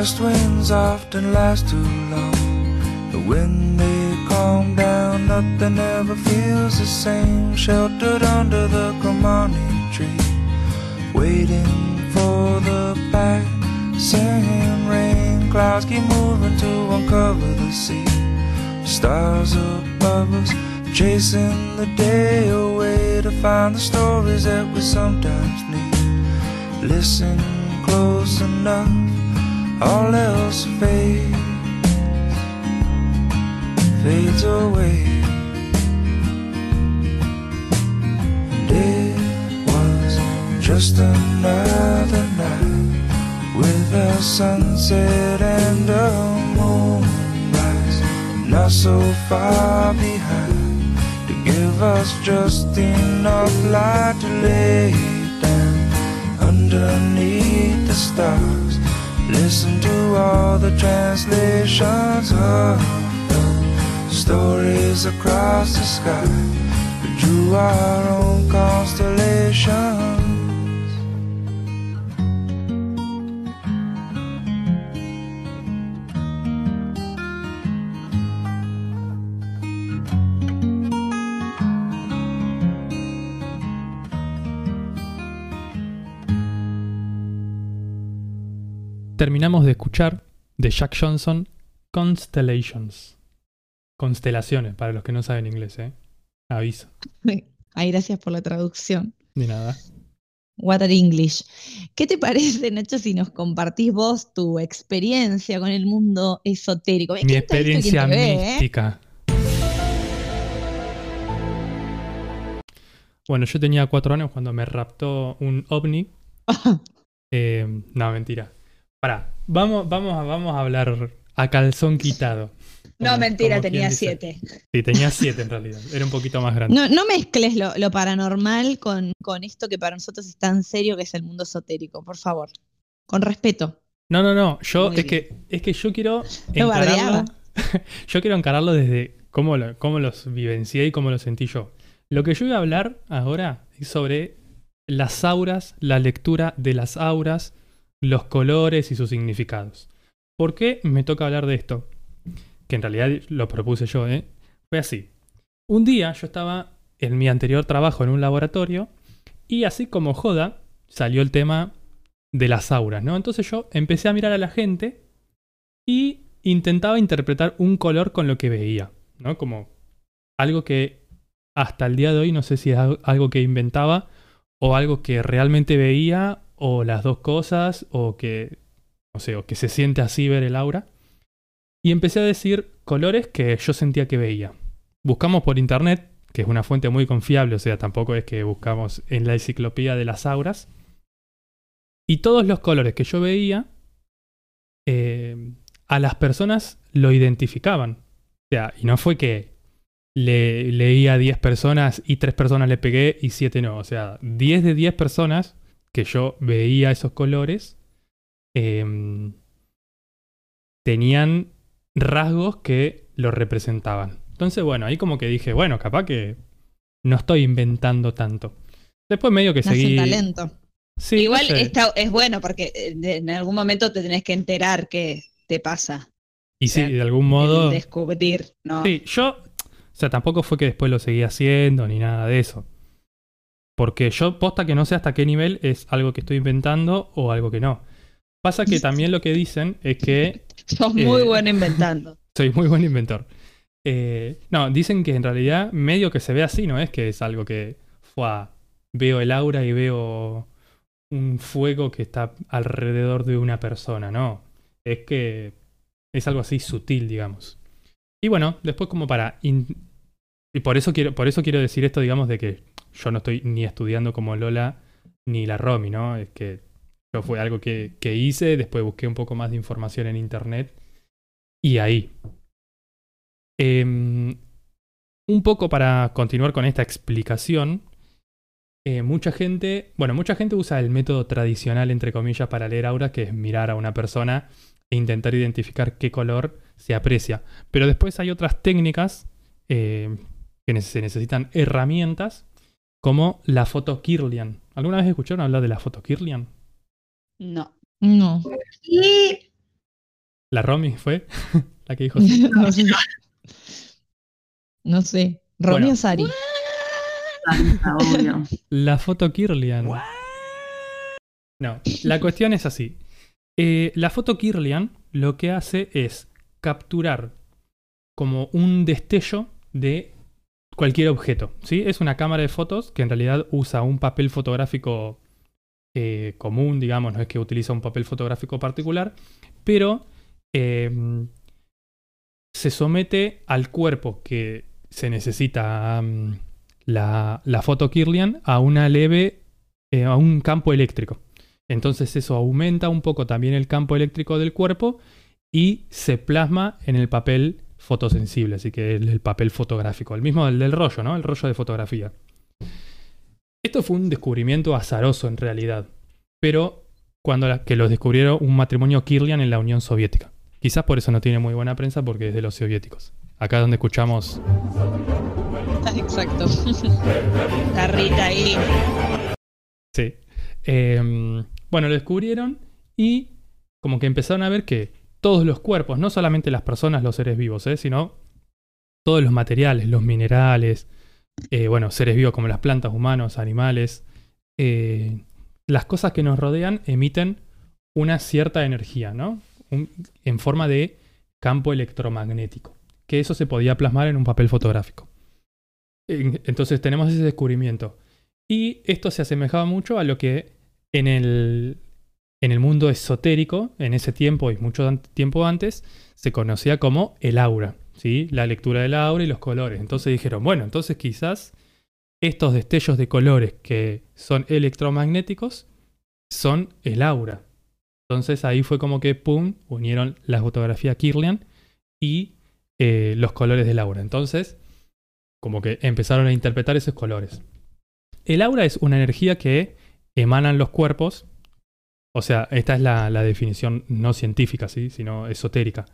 west winds often last too long. But when they calm down, nothing ever feels the same. Sheltered under the Kamani tree, waiting for the passing rain. Clouds keep moving to uncover the sea. Stars above us, chasing the day away to find the stories that we sometimes need. Listen close enough all else fades, fades away. And it was just another night with a sunset and a moonrise, not so far behind to give us just enough light to lay down underneath the stars. Listen to all the translations of the stories across the sky. We drew our own constellations. Terminamos de escuchar de Jack Johnson Constellations. Constelaciones, para los que no saben inglés, ¿eh? Aviso. Ay, gracias por la traducción. Ni nada. Water English. ¿Qué te parece, Nacho, si nos compartís vos tu experiencia con el mundo esotérico? Mi ¿Quién te ha visto quién experiencia eh? mística. Bueno, yo tenía cuatro años cuando me raptó un ovni. [laughs] Eh, no, mentira. Pará, vamos, vamos, a, vamos a hablar a calzón quitado. No, mentira, tenía siete. Sí, tenía siete en realidad. Era un poquito más grande. No, no mezcles lo, lo paranormal con, con esto que para nosotros es tan serio que es el mundo esotérico, por favor. Con respeto. No, no, no. Yo Muy es que, es que yo quiero Lo encararlo. [laughs] yo quiero encararlo desde cómo, lo- cómo los vivencié y cómo lo sentí yo. Lo que yo voy a hablar ahora es sobre las auras, la lectura de las auras, los colores y sus significados. ¿Por qué me toca hablar de esto? Que en realidad lo propuse yo, ¿eh? Fue así. Un día yo estaba en mi anterior trabajo en un laboratorio y así como joda salió el tema de las auras, ¿no? Entonces yo empecé a mirar a la gente y intentaba interpretar un color con lo que veía, ¿no? Como algo que hasta el día de hoy no sé si es al- algo que inventaba o algo que realmente veía o las dos cosas o que, no sé, o que se siente así ver el aura. Y empecé a decir colores que yo sentía que veía. Buscamos por internet, que es una fuente muy confiable, o sea, tampoco es que buscamos en la enciclopedia de las auras. Y todos los colores que yo veía, eh, a las personas lo identificaban. O sea, y no fue que le leía a 10 personas y 3 personas le pegué y 7 no. O sea, 10 de 10 personas que yo veía esos colores em, tenían rasgos que lo representaban. Entonces, bueno, ahí como que dije, bueno, capaz que no estoy inventando tanto. Después medio que Nace seguí... talento. Sí, no Igual sé. está, es bueno porque eh, en algún momento te tenés que enterar qué te pasa. Y sí, sea, de algún modo. descubrir, ¿no? Sí, yo. O sea, tampoco fue que después lo seguí haciendo ni nada de eso. Porque yo posta que no sé hasta qué nivel es algo que estoy inventando o algo que no. Pasa que también lo que dicen es que [laughs] Sos muy Eh, bueno inventando. [laughs] soy muy buen inventor. Eh, no, dicen que en realidad medio que se ve así, no es que es algo que fue veo el aura y veo un fuego que está alrededor de una persona, no. Es que es algo así sutil, digamos. Y bueno, después como para y por eso quiero por eso quiero decir esto, digamos de que yo no estoy ni estudiando como Lola ni la Romy, ¿no? Es que yo fue algo que, que hice, después busqué un poco más de información en internet y ahí. Em, un poco para continuar con esta explicación, eh, mucha gente, bueno, mucha gente usa el método tradicional, entre comillas, para leer auras, que es mirar a una persona e intentar identificar qué color se aprecia. Pero después hay otras técnicas eh, que se necesitan herramientas, como la foto Kirlian. ¿Alguna vez escucharon hablar de la foto Kirlian? No. No. Y ¿La Romy fue? [laughs] la que dijo [laughs] sí. no sé. No sé. Romy Bueno. o Sari. [laughs] La foto Kirlian. No, la cuestión es así. Eh, la foto Kirlian lo que hace es capturar como un destello de cualquier objeto. ¿sí? Es una cámara de fotos que en realidad usa un papel fotográfico eh, común, digamos, no es que utiliza un papel fotográfico particular, pero eh, se somete al cuerpo que se necesita la, la foto Kirlian a una leve, eh, a un campo eléctrico. Entonces eso aumenta un poco también el campo eléctrico del cuerpo y se plasma en el papel fotosensible, así que el, el papel fotográfico, el mismo del, del rollo, ¿no? El rollo de fotografía. Esto fue un descubrimiento azaroso en realidad, pero cuando la- que lo descubrieron un matrimonio Kirlian en la Unión Soviética. Quizás por eso no tiene muy buena prensa porque es de los soviéticos. Acá donde escuchamos [laughs] Exacto. [laughs] La Rita ahí. Sí. Eh, bueno, lo descubrieron y como que empezaron a ver que todos los cuerpos, no solamente las personas, los seres vivos, ¿eh? sino todos los materiales, los minerales, eh, bueno, seres vivos como las plantas, humanos, animales, eh, las cosas que nos rodean emiten una cierta energía, ¿no? En forma de campo electromagnético, que eso se podía plasmar en un papel fotográfico. En- Entonces tenemos ese descubrimiento. Y esto se asemejaba mucho a lo que en el, en el mundo esotérico, en ese tiempo y mucho tiempo antes, se conocía como el aura, ¿sí? La lectura del aura y los colores. Entonces dijeron, bueno, entonces quizás estos destellos de colores que son electromagnéticos son el aura. Entonces ahí fue como que, ¡pum!, unieron la fotografía Kirlian y eh, los colores del aura. Entonces, como que empezaron a interpretar esos colores. El aura es una energía que emanan los cuerpos. O sea, esta es la, definición no científica, ¿sí? sino esotérica.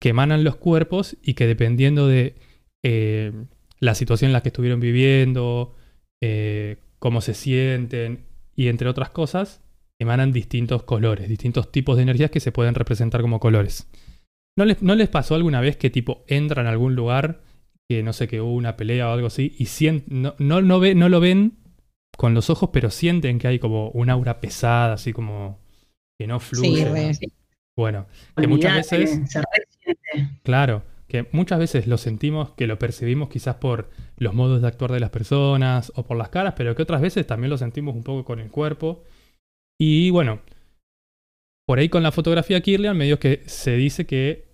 Que emanan los cuerpos y que dependiendo de eh, la situación en la que estuvieron viviendo, eh, cómo se sienten y entre otras cosas, emanan distintos colores, distintos tipos de energías que se pueden representar como colores. ¿No les, ¿No les pasó alguna vez que tipo entran a algún lugar que no sé, que hubo una pelea o algo así, y sien- no, no, no, ve, no lo ven con los ojos, pero sienten que hay como un aura pesada, así como que no fluye. Sí. Bueno, que muchas veces, se resiente. claro, que muchas veces lo sentimos, que lo percibimos quizás por los modos de actuar de las personas o por las caras, pero que otras veces también lo sentimos un poco con el cuerpo. Y bueno, por ahí con la fotografía Kirlian, medio que se dice que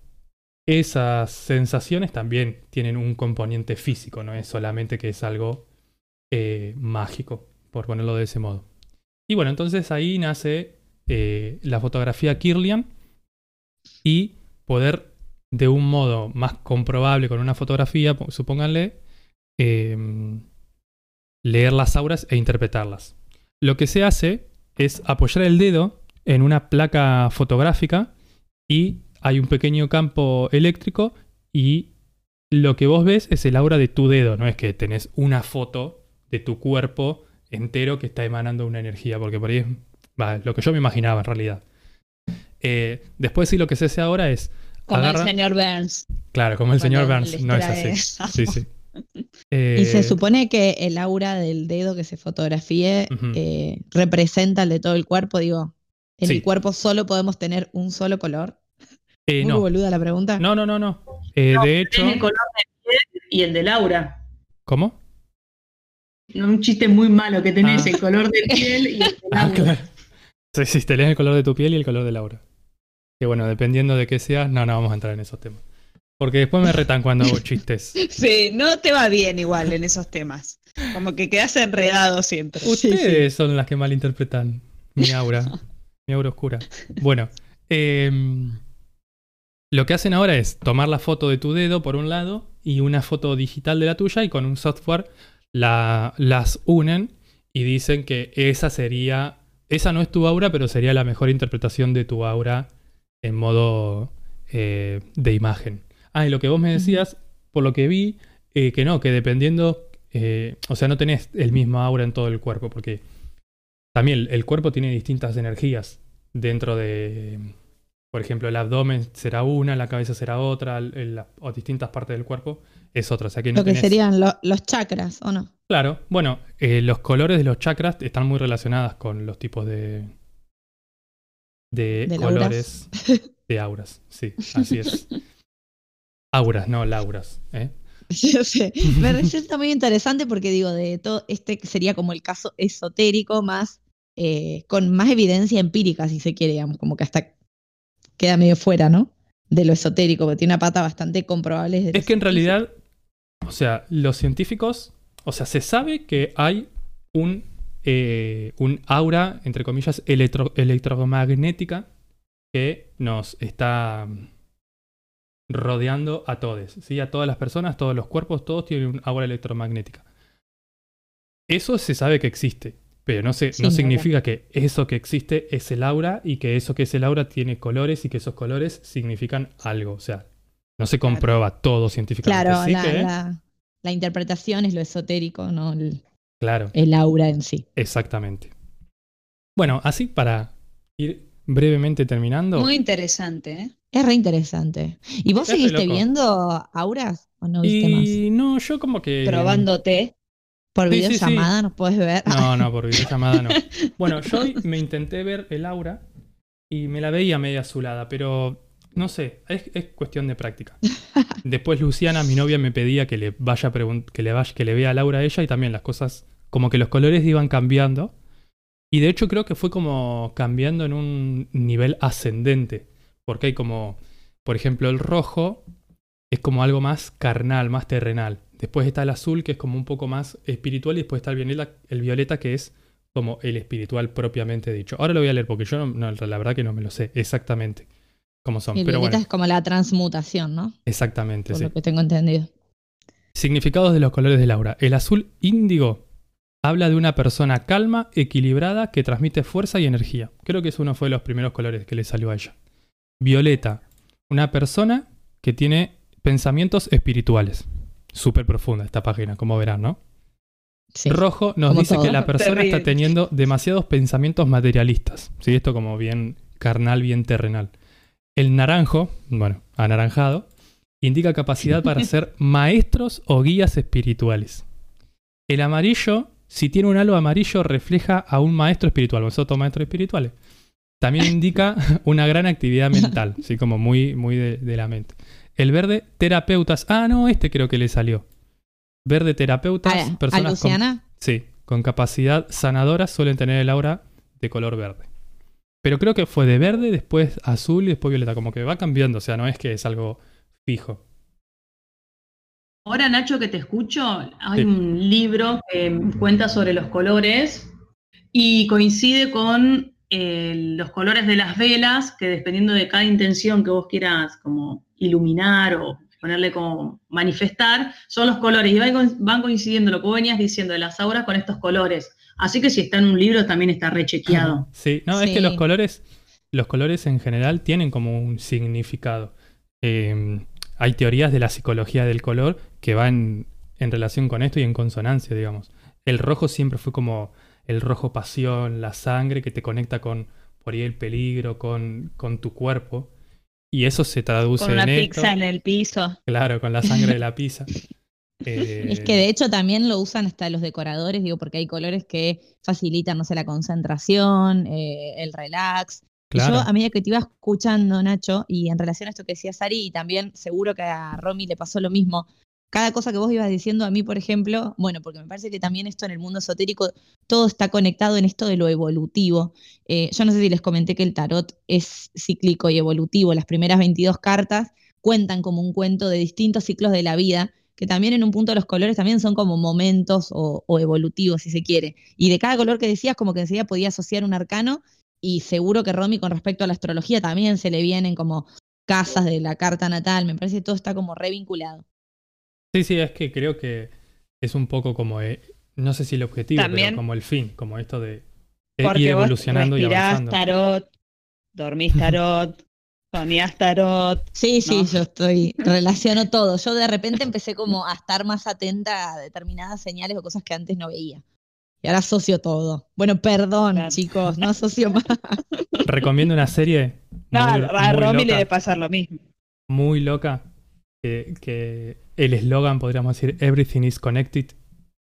esas sensaciones también tienen un componente físico, no es solamente que es algo eh, mágico, por ponerlo de ese modo. Y bueno, entonces ahí nace eh, la fotografía Kirlian y poder de un modo más comprobable con una fotografía, supónganle, eh, leer las auras e interpretarlas. Lo que se hace es apoyar el dedo en una placa fotográfica y hay un pequeño campo eléctrico y lo que vos ves es el aura de tu dedo, no es que tenés una foto de tu cuerpo entero que está emanando una energía, porque por ahí es lo que yo me imaginaba en realidad. Eh, después sí lo que se hace ahora es Como agarra. el señor Burns. Claro, como el cuando señor Burns, no es así. Sí, sí. [laughs] Y Eh, se supone que el aura del dedo que se fotografíe eh, representa el de todo el cuerpo. Digo, en Sí. el cuerpo solo podemos tener un solo color. eh, Muy no. boluda la pregunta. no, no, no, no. Eh, de hecho, Tiene el color de piel y el de Laura. ¿cómo? No, Un chiste muy malo que tenés, Ah. el color de piel y el [laughs] de Ah, claro. Sí, sí, te lees el color de tu piel y el color de Laura. Que bueno, dependiendo de qué seas, no, no vamos a entrar en esos temas. Porque después me retan cuando hago chistes. [laughs] Sí, no te va bien igual en esos temas. Como que quedas enredado siempre. Ustedes son las que malinterpretan mi aura, mi aura oscura. Bueno, em, lo que hacen ahora es tomar la foto de tu dedo por un lado y una foto digital de la tuya y con un software la- las unen y dicen que esa sería, esa no es tu aura, pero sería la mejor interpretación de tu aura en modo eh, de imagen. Ah, y lo que vos me decías, por lo que vi, eh, que no, que dependiendo, eh, o sea, no tenés el mismo aura en todo el cuerpo, porque también el, cuerpo tiene distintas energías dentro de, por ejemplo, el abdomen será una, la cabeza será otra, el- el- la- o distintas partes del cuerpo es otra. O sea, que no Lo que serían lo- los chakras, ¿o no? Claro, bueno, eh, los colores de los chakras están muy relacionadas con los tipos de, de, ¿De colores [laughs] de auras. Sí, así es. Auras, no lauras. ¿eh? [laughs] Yo sé. Me resulta muy interesante porque digo, de todo, este sería como el caso esotérico más, eh, con más evidencia empírica, si se quiere, digamos, como que hasta queda medio fuera, ¿no? De lo esotérico, porque tiene una pata bastante comprobable. Es que en realidad, o sea, los científicos, o sea, se sabe que hay un, eh, un aura, entre comillas, electro- electromagnética que nos está mm, rodeando a todos, ¿sí? A todas las personas, todos los cuerpos, todos tienen un aura electromagnética. Eso se sabe que existe, pero no, se, Sí, no ni significa que eso que existe es el aura y que eso que es el aura tiene colores y que esos colores significan algo. O sea, no se Claro. comprueba todo científicamente. Claro, sí la, que- la- la interpretación es lo esotérico, no el, Claro, el aura en sí. exactamente. Bueno, así para ir brevemente terminando. Muy interesante, ¿eh? Es re interesante. ¿Y vos seguiste loco. viendo auras o no viste más? y no, yo como que. Probándote. Por Sí, sí, sí. videollamada nos puedes ver. No, no, por [laughs] videollamada no. Bueno, yo hoy me intenté ver el aura y me la veía media azulada, pero no sé, es, es cuestión de práctica. [laughs] Después Luciana, mi novia, me pedía que le vaya a que le vaya, que le vea el aura a ella y también las cosas, como que los colores iban cambiando. Y de hecho creo que fue como cambiando en un nivel ascendente. Porque hay como, por ejemplo, el rojo es como algo más carnal, más terrenal. Después está el azul, que es como un poco más espiritual, y después está el violeta, que es como el espiritual propiamente dicho. Ahora lo voy a leer porque yo no, la verdad que no me lo sé exactamente cómo son. El pero violeta bueno, es como la transmutación, ¿no? exactamente, Por sí. lo que tengo entendido. Significados de los colores del aura. El azul índigo habla de una persona calma, equilibrada, que transmite fuerza y energía. Creo que eso uno fue de los primeros colores que le salió a ella. Violeta, una persona que tiene pensamientos espirituales. Súper profunda esta página, como verán, ¿no? Sí. Rojo nos como dice todo. que la persona Terrible. está teniendo demasiados pensamientos materialistas. ¿sí? Esto como bien carnal, bien terrenal. El naranjo, bueno, anaranjado, indica capacidad para [laughs] ser maestros o guías espirituales. El amarillo, si tiene un halo amarillo, refleja a un maestro espiritual. Vosotros maestros espirituales. También indica [laughs] una gran actividad mental, [laughs] así como muy, muy de, de la mente. El verde, terapeutas. Ah, no, este creo que le salió. Verde, terapeutas. Ah, ¿A, a personas con- Luciana? Sí, con capacidad sanadora suelen tener el aura de color verde. Pero creo que fue de verde, después azul y después violeta. Como que va cambiando, o sea, no es que es algo fijo. Ahora, Nacho, que te escucho, hay Sí. un libro que cuenta sobre los colores y coincide con eh, los colores de las velas, que dependiendo de cada intención que vos quieras como iluminar o ponerle como manifestar, son los colores. Y van coincidiendo lo que vos venías diciendo de las auras con estos colores. Así que si está en un libro también está rechequeado. [laughs] Sí, no, es que los colores, los colores en general tienen como un significado. Eh, hay teorías de la psicología del color que van en relación con esto y en consonancia, digamos. El rojo siempre fue como el rojo pasión, la sangre que te conecta con por ahí el peligro, con, con tu cuerpo. Y eso se traduce Con una en esto. pizza en el piso. Claro, con la sangre de la [laughs] pizza. Eh, Es que de hecho también lo usan hasta los decoradores, digo, porque hay colores que facilitan, no sé, la concentración, eh, el relax. Claro. Yo a medida que te iba escuchando, Nacho, y en relación a esto que decía Sari, y también seguro que a Romy le pasó lo mismo, cada cosa que vos ibas diciendo a mí, por ejemplo, bueno, porque me parece que también esto en el mundo esotérico, todo está conectado en esto de lo evolutivo. Eh, yo no sé si les comenté que el tarot es cíclico y evolutivo. Las primeras 22 cartas cuentan como un cuento de distintos ciclos de la vida, que también en un punto los colores también son como momentos o, o evolutivos, si se quiere. Y de cada color que decías, como que enseguida podía asociar un arcano, y seguro que Romy con respecto a la astrología también se le vienen como casas de la carta natal. Me parece que todo está como revinculado. Sí, sí, es que creo que es un poco como, eh, no sé si el objetivo, También- pero como el fin, como esto de Porque ir vos evolucionando y avanzando. tarot, dormís tarot, soñás tarot. Sí, sí, ¿no? yo estoy, relaciono todo. Yo de repente empecé como a estar más atenta a determinadas señales o cosas que antes no veía. Y ahora asocio todo. Bueno, perdón, Claro. chicos, no asocio más. Recomiendo una serie No, muy, a Romy le loca, debe pasar lo mismo. muy loca, que, que el eslogan podríamos decir Everything is connected,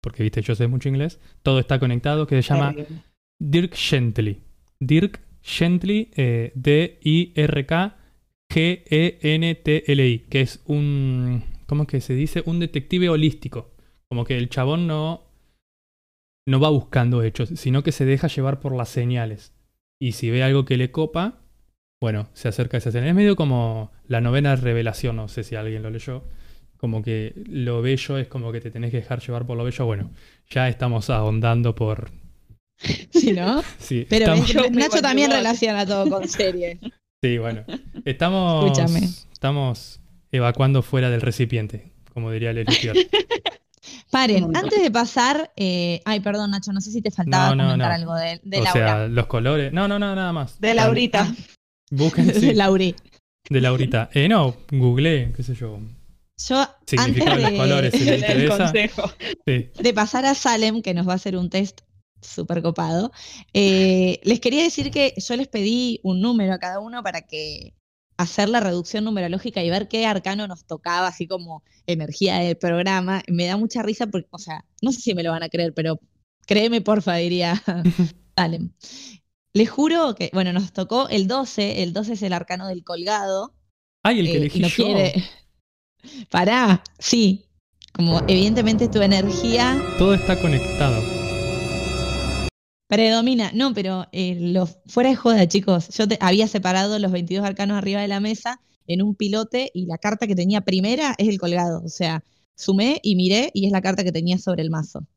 porque viste, yo sé mucho inglés, todo está conectado, que se llama. Dirk Gently. Dirk Gently, eh, D-I-R-K-G-E-N-T-L-I, que es un, ¿cómo es que se dice? Un detective holístico. Como que el chabón no, no va buscando hechos, sino que se deja llevar por las señales. Y si ve algo que le copa, bueno, se acerca a esa señal. Es medio como la novena revelación, no sé si alguien lo leyó. Como que lo bello es como que te tenés que dejar llevar por lo bello. Bueno, ya estamos ahondando por... Sí, ¿no? [laughs] Sí, Pero estamos- Nacho también igual. relaciona todo con series. [laughs] Sí, bueno. Estamos, Escúchame. estamos evacuando fuera del recipiente, como diría Leslie Fior. [laughs] Paren, antes de pasar, eh, ay, perdón, Nacho, no sé si te faltaba No, no, comentar no. algo de, de o Laura. sea, los colores. No, no, no, nada más. De Laurita. Busquen, sí, de Lauri. de Laurita. Eh, no, googleé, qué sé yo. Yo, antes de los colores, si les de, El interesa. consejo. Sí. de pasar a Salem, que nos va a hacer un test súper copado, eh, les quería decir que yo les pedí un número a cada uno para que hacer la reducción numerológica y ver qué arcano nos tocaba, así como energía del programa. Me da mucha risa porque, o sea, no sé si me lo van a creer, pero créeme, porfa, diría [laughs] Salem. Les juro que, bueno, nos tocó el 12, el 12 es el arcano del colgado. Ay, el que eh, elegí no yo. quiere. Pará, sí. Como evidentemente tu energía Todo está conectado. Predomina. No, pero eh, lo- fuera de joda, chicos. Yo te- había separado los 22 arcanos arriba de la mesa en un pilote y la carta que tenía primera es el colgado. O sea, sumé y miré y es la carta que tenía sobre el mazo.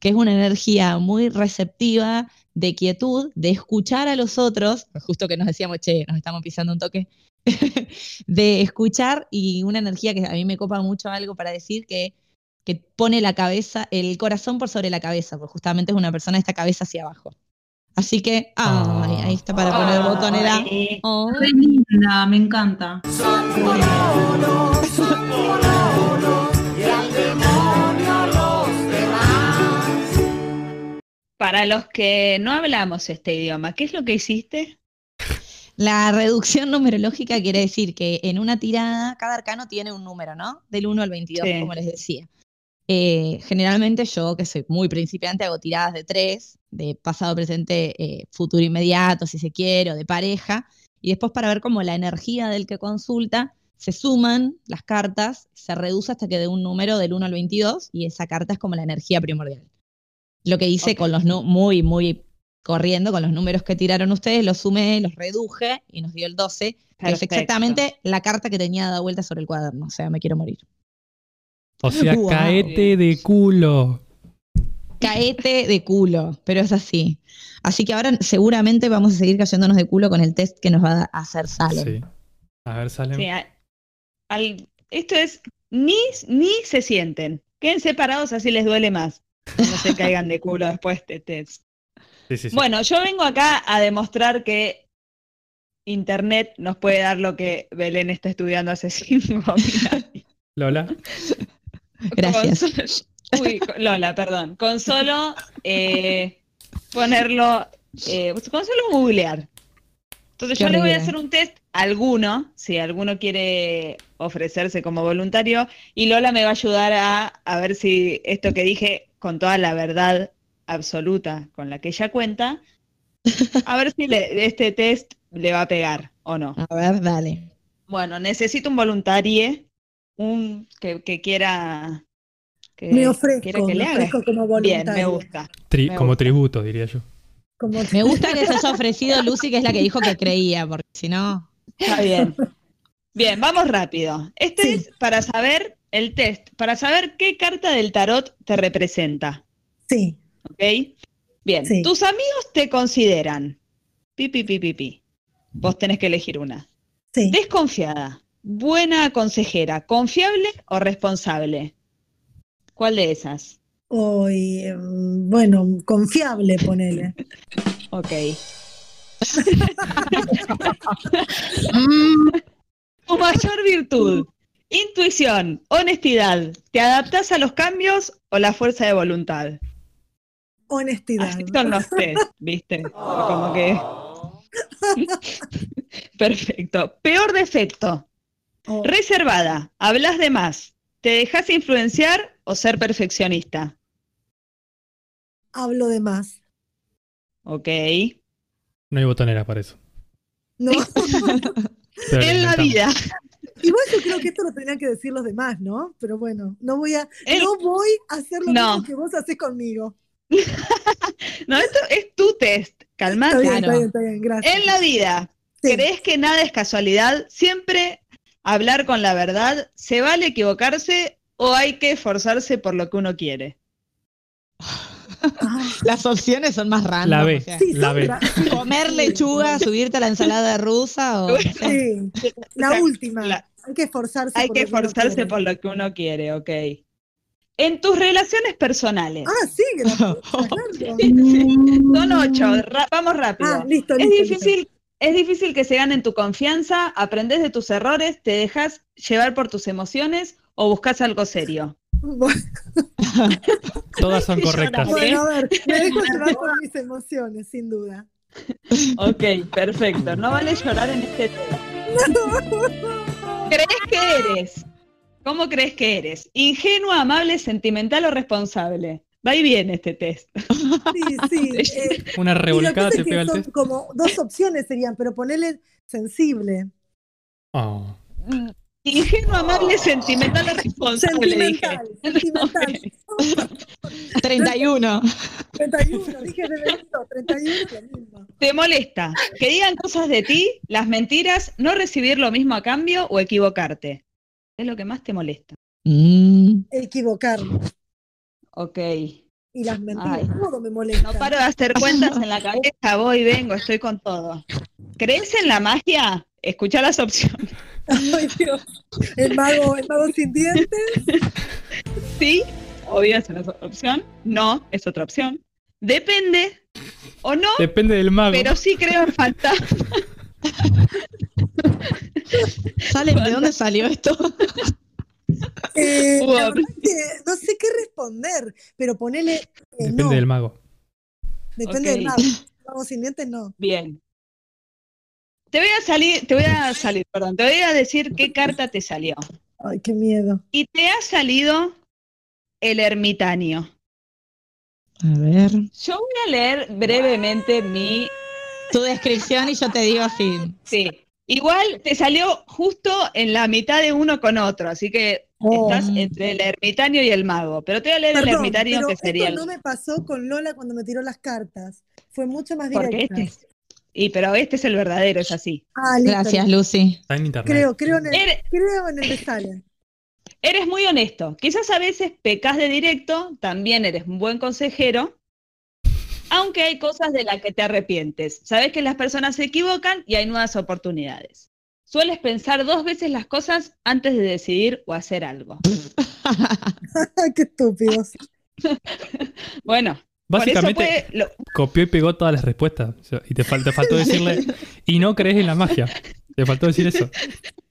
Que es una energía muy receptiva, de quietud, de escuchar a los otros, justo que nos decíamos, che, nos estamos pisando un toque, [laughs] de escuchar y una energía que a mí me copa mucho algo para decir que, que pone la cabeza, el corazón por sobre la cabeza, porque justamente es una persona de esta cabeza hacia abajo. Así que, ay, ahí está para poner el botonera. Ay, Oh. Re linda, me encanta. Para los que no hablamos este idioma, ¿qué es lo que hiciste? La reducción numerológica quiere decir que en una tirada cada arcano tiene un número, ¿no? Del 1 al 22, Sí. como les decía. Eh, generalmente yo, que soy muy principiante, hago tiradas de tres, de pasado, presente, eh, futuro inmediato, si se quiere, o de pareja. Y después para ver cómo la energía del que consulta se suman las cartas, se reduce hasta que dé un número del 1 al 22 y esa carta es como la energía primordial. Lo que hice con los muy, muy corriendo, con los números que tiraron ustedes, los sumé, los reduje y nos dio el 12, que es exactamente la carta que tenía dada vuelta sobre el cuaderno. O sea, me quiero morir. O sea, caete de culo. Caete de culo, pero es así. Así que ahora seguramente vamos a seguir cayéndonos de culo con el test que nos va a hacer Salem. Sí. A ver, Salem. Sí, a- al- esto es, ni, ni se sienten. Queden separados así les duele más. No se caigan de culo después de este test. Sí, sí, sí. Bueno, yo vengo acá a demostrar que Internet nos puede dar lo que Belén está estudiando hace [laughs] cinco [laughs] minutos. Lola. Gracias. Uy, Lola, perdón. Con solo eh, ponerlo, eh, con solo googlear. Entonces Qué yo les voy a horrible. hacer un test a alguno, si alguno quiere ofrecerse como voluntario, y Lola me va a ayudar a, a ver si esto que dije con toda la verdad absoluta con la que ella cuenta, a ver si le- este test le va a pegar o no. A ver, dale. Bueno, necesito un voluntario, un que, que quiera que, Me ofrezco, quiera que me le haga. ofrezco como Bien, me gusta. Tri- Me como gusta. tributo, diría yo. Como- Me gusta que se haya ofrecido Lucy, que es la que dijo que creía, porque si no. Está bien. Bien, vamos rápido. Este Sí. es para saber el test, para saber qué carta del tarot te representa, Sí, ¿ok? Bien, Sí. tus amigos te consideran pi, pi, pi, pi, pi. Vos tenés que elegir una. sí. Desconfiada, buena consejera, confiable o responsable. ¿Cuál de esas? Hoy, em, bueno, confiable, ponele. [laughs] Ok. [laughs] Tu mayor virtud, intuición, honestidad. ¿Te adaptás a los cambios o la fuerza de voluntad? Honestidad. Así son los ¿viste? Como que. [laughs] Perfecto. Peor defecto. Oh, Reservada. Hablas de más. ¿Te dejas influenciar o ser perfeccionista? hablo de más. Ok. No hay botonera para eso. No. [laughs] En la vida. Igual yo creo que esto lo tenían que decir los demás, ¿no? Pero bueno, no voy a, El- no voy a hacer lo No. mismo que vos haces conmigo. [laughs] No, esto es tu test. Está Calmate. bien, Claro. está bien, está bien, gracias. En la vida, Sí. ¿crees que nada es casualidad? ¿Siempre hablar con la verdad? ¿Se vale equivocarse o hay que esforzarse por lo que uno quiere? Ah, [laughs] Las opciones son más random. La B. o sea, sí, La B. [laughs] comer lechuga, subirte a la ensalada rusa o. Sí, la O sea, última. la- hay que esforzarse. Hay por que esforzarse por lo que uno quiere, ok. En tus relaciones personales. Ah, sí, que la [laughs] pucha, claro. Son ocho, ra- vamos rápido. Ah, listo, es listo. Es difícil que se ganen tu confianza, aprendes de tus errores, te dejas llevar por tus emociones o buscas algo serio. [laughs] Todas son correctas. Bueno, a ver, me dejo [laughs] llevar por mis emociones, sin duda. Ok, perfecto. No vale llorar en este tema. ¿Crees que eres? ¿Cómo crees que eres? ¿Ingenua, amable, sentimental o responsable? Va y viene este test. [laughs] Sí, sí. eh, Una y lo que revolcada te es que pega el test. como dos opciones serían, pero ponele sensible. Oh. Ingenuo, amable, sentimental o responsable, dije. Sentimental, sentimental. [laughs] 31. 31, dije de Benito, 31 lo mismo. ¿Te molesta que digan cosas de ti, las mentiras, no recibir lo mismo a cambio o equivocarte? Es lo que más te molesta. Mm. Equivocarme. Ok. Y las mentiras, Ay. todo me molesta. No paro de hacer cuentas en la [laughs] cabeza, voy, vengo, estoy con todo. ¿Crees en la magia? Escucha las opciones. [laughs] Ay, Dios. El mago, el mago sin dientes. [laughs] Sí, obvio es una opción. No, es otra opción. Depende o no, Depende del mago. pero sí creo en fantasmas. ¿Sale, ¿De dónde salió esto? Eh, Wow. la verdad que no sé qué responder, pero ponele. eh, Depende no, del mago. depende del mago. Mago sin dientes no. Bien. Te voy a salir, te voy a salir, perdón, te voy a decir qué carta te salió. Ay, qué miedo. Y te ha salido el ermitaño. A ver. Yo voy a leer brevemente mi Tu descripción y yo te digo así. Sí. Igual te salió justo en la mitad de uno con otro, así que Oh. estás entre el ermitaño y el mago. Pero te voy a leer el ermitaño pero que sería esto el. no me pasó con Lola cuando me tiró las cartas. Fue mucho más Porque directa. este es- Y pero este es el verdadero, es así. Ah, Gracias. Lucy. Está en internet. Creo, creo en el, Eres, creo en el que sale. eres muy honesto. Quizás a veces pecas de directo, también eres un buen consejero. Aunque hay cosas de las que te arrepientes. Sabes que las personas se equivocan y hay nuevas oportunidades. Sueles pensar dos veces las cosas antes de decidir o hacer algo. [laughs] qué estúpidos. [laughs] Bueno, por eso Básicamente copió y pegó todas las respuestas. O sea, y te, fal- te faltó [laughs] decirle, y no crees en la magia. Te faltó decir eso.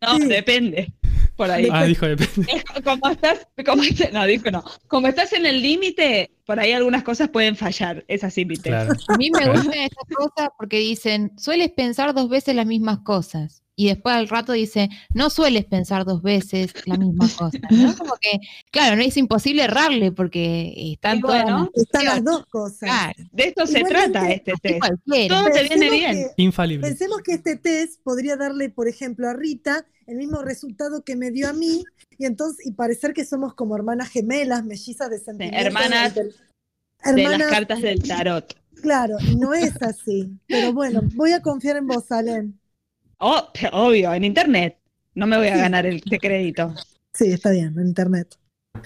no, Sí. depende. Por ahí. Ah, dijo depende. Como estás, como no, dijo no. Como estás en el límite, por ahí algunas cosas pueden fallar, es así mi test. Claro. A mí me Claro. gustan estas cosas porque dicen, sueles pensar dos veces las mismas cosas. Y después al rato dice, no sueles pensar dos veces la misma cosa. ¿no? [laughs] Como que, claro, no es imposible errarle porque están todas las Están las dos cosas. Claro, De esto se trata este test. Todo te viene bien. que- Infalible. Pensemos que este test podría darle, por ejemplo, a Rita el mismo resultado que me dio a mí y entonces y parecer que somos como hermanas gemelas, mellizas de sentimientos. hermanas de- las cartas del tarot. [laughs] claro, y no es así. Pero bueno, voy a confiar en vos, Alem. Oh, obvio, en internet. No me voy a Sí. ganar el de crédito. Sí, está bien, en internet.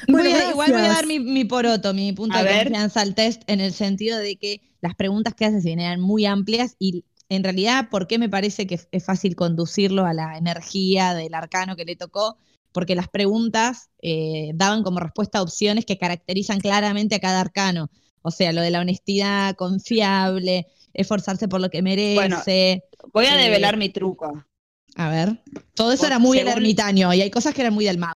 Voy Bueno, a- igual voy a dar mi, mi poroto, mi punto A de ver. confianza al test en el sentido de que las preguntas que haces eran muy amplias y en realidad, ¿por qué me parece que es fácil conducirlo a la energía del arcano que le tocó? Porque las preguntas eh, daban como respuesta opciones que caracterizan claramente a cada arcano. O sea, lo de la honestidad confiable, esforzarse por lo que merece. Voy a Eh, develar mi truco. A ver, todo eso era muy el según- ermitaño y hay cosas que eran muy del mago.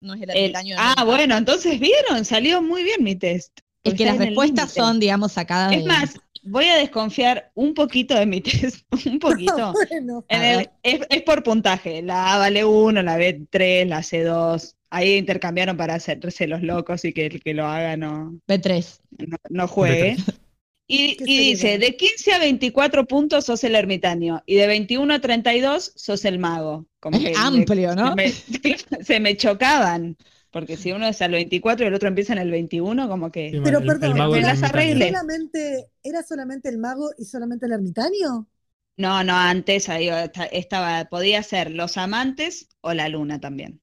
No es el El- ermitaño. ah, no. bueno, entonces vieron, salió muy bien mi test. Es que las el respuestas son, digamos, sacadas Es de- más, voy a desconfiar un poquito de mi test, [laughs] un poquito. [laughs] bueno, En el- es, es por puntaje. La A vale 1, la B 3, la C 2. Ahí intercambiaron para hacerse los locos y que el que lo haga no, B3. no, no juegue. Y, [laughs] Qué y dice, de 15 a 24 puntos sos el ermitaño y de 21 a 32 sos el mago. Como Es que me- amplio, ¿no? Se me, se me chocaban, porque si uno es al 24 y el otro empieza en el 21, como que... Pero el- perdón, el mago arreglé. solamente, ¿era solamente el mago y solamente el ermitaño? No, no, antes estaba, podía ser los amantes o la luna también.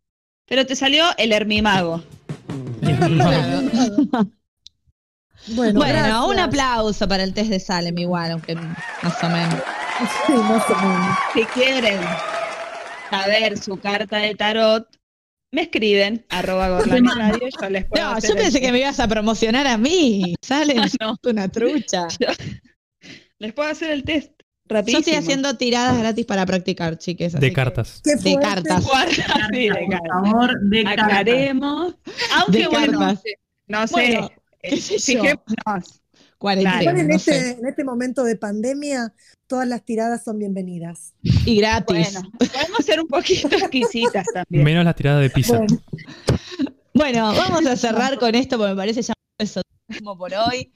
Pero te salió el hermimago. [laughs] Bueno, Bueno, un aplauso para el test de Salem igual, aunque más o menos. [laughs] Sí, más o menos. Si quieren saber su carta de tarot, me escriben, arroba Gorlami Radio, yo les puedo No, hacer yo pensé el- que me ibas a promocionar a mí. Salem, [laughs] No. una trucha. [laughs] les puedo hacer el test Yo rapidísimo. estoy haciendo tiradas gratis para practicar, chiques. así De que- cartas. De cartas. Sí, de por cara. favor, de cartas. Aclaremos. Aunque De bueno, cartas. no sé, Bueno, eh, qué sé yo. fijémonos. Cuarentena, Igual en, no este, en este momento de pandemia, todas las tiradas son bienvenidas. Y gratis. Bueno, podemos ser un poquito [laughs] exquisitas también. Menos las tiradas de pizza. Bueno, Bueno, vamos a cerrar con esto porque me parece ya un esoterismo por hoy.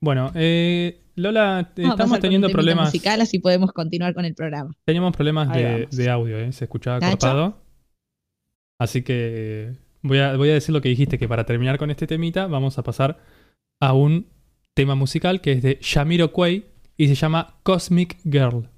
Bueno, eh, Lola, Vamos estamos teniendo problemas. musical, así podemos continuar con el programa. Teníamos problemas de, audio, ¿eh? se escuchaba ¿Nacho? cortado. Así que voy a, decir lo que dijiste, que para terminar con este temita vamos a pasar a un tema musical que es de Shamiro Quay y se llama Cosmic Girl.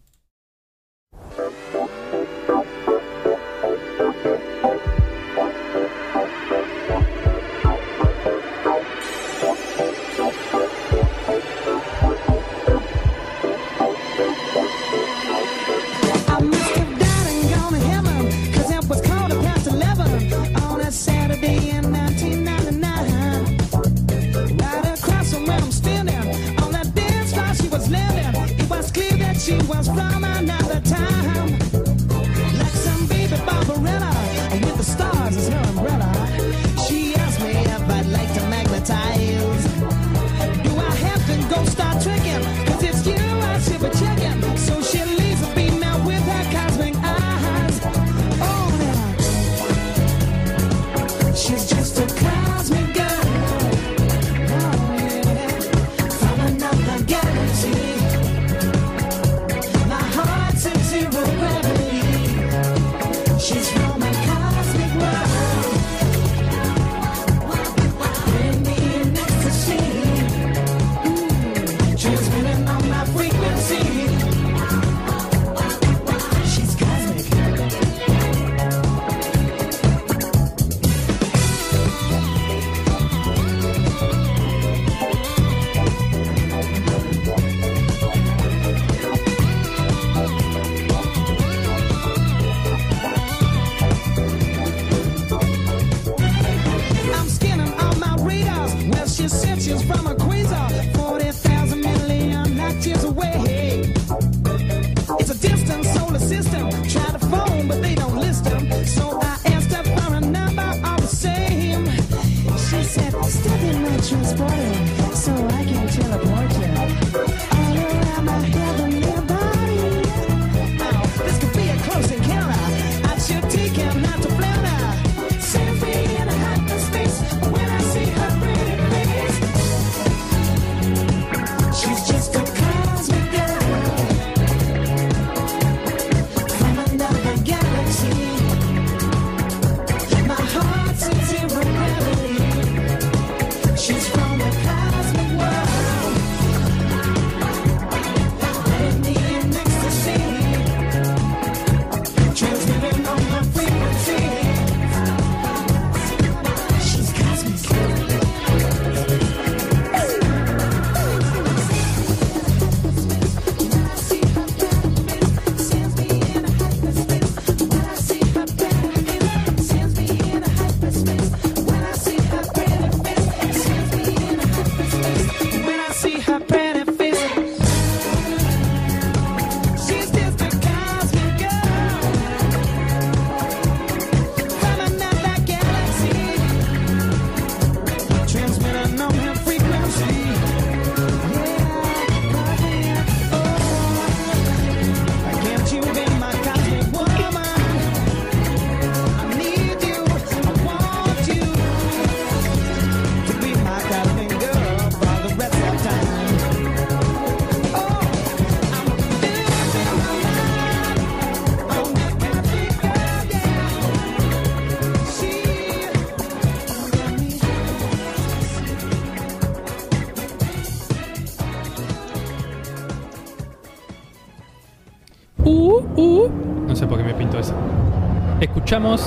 Escuchamos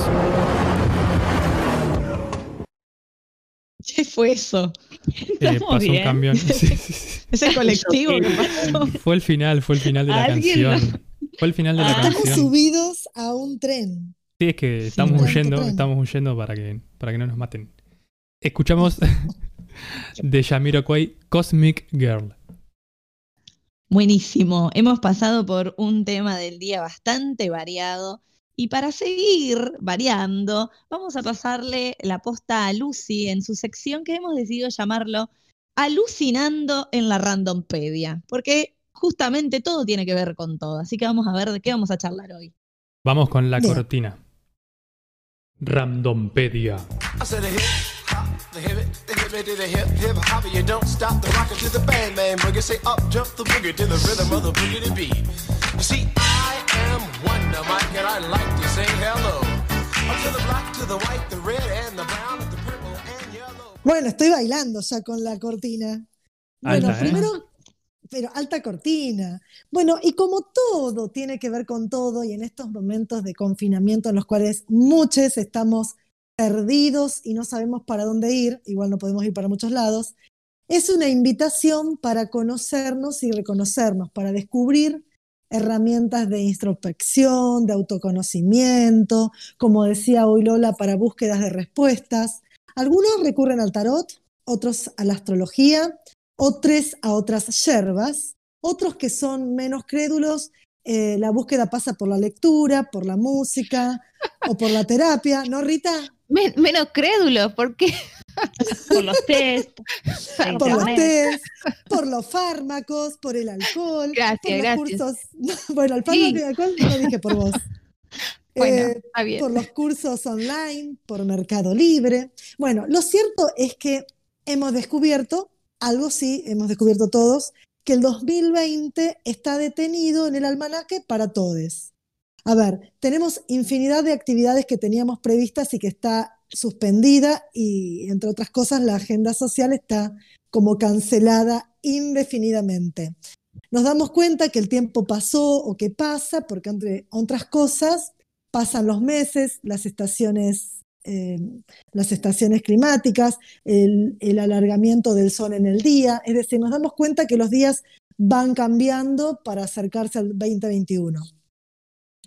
¿Qué fue eso? Eh, Estamos pasó un bien. camión. [laughs] Sí, sí. Ese colectivo que pasó. Fue el final, fue el final de la canción. Fue el final de la Estamos canción. subidos a un tren. Sí, es que estamos huyendo, tren. estamos huyendo para que, para que no nos maten. Escuchamos [laughs] de Jamiroquai Cosmic Girl. Buenísimo. Hemos pasado por un tema del día bastante variado. Y para seguir variando, vamos a pasarle la posta a Lucy en su sección que hemos decidido llamarlo Alucinando en la Randompedia. Porque justamente todo tiene que ver con todo. Así que vamos a ver de qué vamos a charlar hoy. Vamos con la Bien. cortina. Randompedia. I am Wonder Mike, and I like to say hello. Up to the black, to the white, the red, and the brown, the purple and yellow. Bueno, estoy bailando ya con la cortina. Bueno, Alta, ¿eh? primero, pero alta cortina. Bueno, y como todo tiene que ver con todo, y en estos momentos de confinamiento en los cuales muchos estamos perdidos y no sabemos para dónde ir, igual no podemos ir para muchos lados, es una invitación para conocernos y reconocernos, para descubrir herramientas de introspección, de autoconocimiento, como decía hoy Lola, para búsquedas de respuestas. Algunos recurren al tarot, otros a la astrología, otros a otras yerbas, otros que son menos crédulos, eh, la búsqueda pasa por la lectura, por la música o por la terapia, ¿no, Rita? Men- menos crédulo, ¿por qué? Por los test. [laughs] Por los test, por los fármacos, por el alcohol, Gracias, por los gracias. cursos. [laughs] Bueno, el fármaco Sí. y el alcohol lo dije por vos. [laughs] Bueno, Eh, está bien. por los cursos online, por Mercado Libre. Bueno, lo cierto es que hemos descubierto, algo sí, hemos descubierto todos, que el 2020 está detenido en el almanaque para todos. A ver, tenemos infinidad de actividades que teníamos previstas y que está suspendida y, entre otras cosas, la agenda social está como cancelada indefinidamente. Nos damos cuenta que el tiempo pasó o que pasa, porque entre otras cosas, pasan los meses, las estaciones, eh, las estaciones climáticas, el, el alargamiento del sol en el día, es decir, nos damos cuenta que los días van cambiando para acercarse al 2021.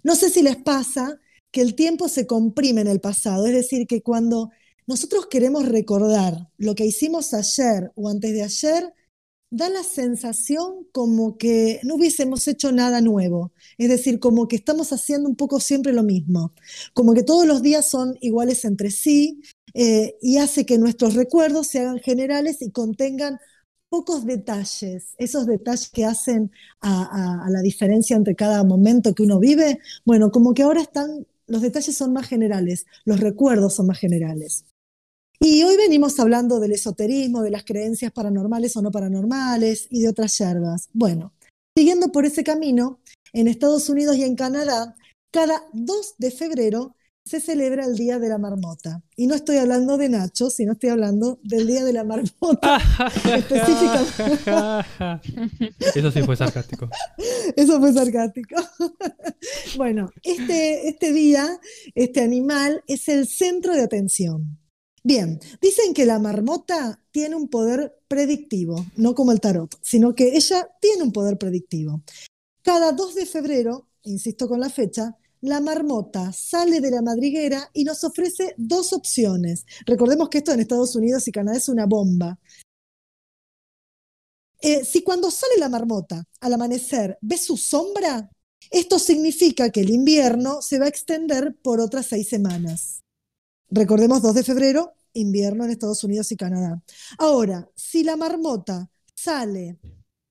No sé si les pasa que el tiempo se comprime en el pasado, es decir, que cuando nosotros queremos recordar lo que hicimos ayer o antes de ayer, da la sensación como que no hubiésemos hecho nada nuevo, es decir, como que estamos haciendo un poco siempre lo mismo, como que todos los días son iguales entre sí eh, y hace que nuestros recuerdos se hagan generales y contengan pocos detalles, esos detalles que hacen a, a- a la diferencia entre cada momento que uno vive, bueno, como que ahora están, los detalles son más generales, los recuerdos son más generales. Y hoy venimos hablando del esoterismo, de las creencias paranormales o no paranormales y de otras yerbas. Bueno, siguiendo por ese camino, en Estados Unidos y en Canadá, cada 2 de febrero se celebra el Día de la Marmota. Y no estoy hablando de Nacho, sino estoy hablando del Día de la Marmota. [laughs] Eso sí fue sarcástico. Eso fue sarcástico. bueno, este, este día, este animal es el centro de atención. Bien, dicen que la marmota tiene un poder predictivo, no como el tarot, sino que ella tiene un poder predictivo. Cada 2 de febrero, insisto con la fecha, la marmota sale de la madriguera y nos ofrece dos opciones. Recordemos que esto en Estados Unidos y Canadá es una bomba. Eh, si cuando sale la marmota al amanecer ve su sombra, esto significa que el invierno se va a extender por otras seis semanas. Recordemos 2 de febrero, invierno en Estados Unidos y Canadá. Ahora, si la marmota sale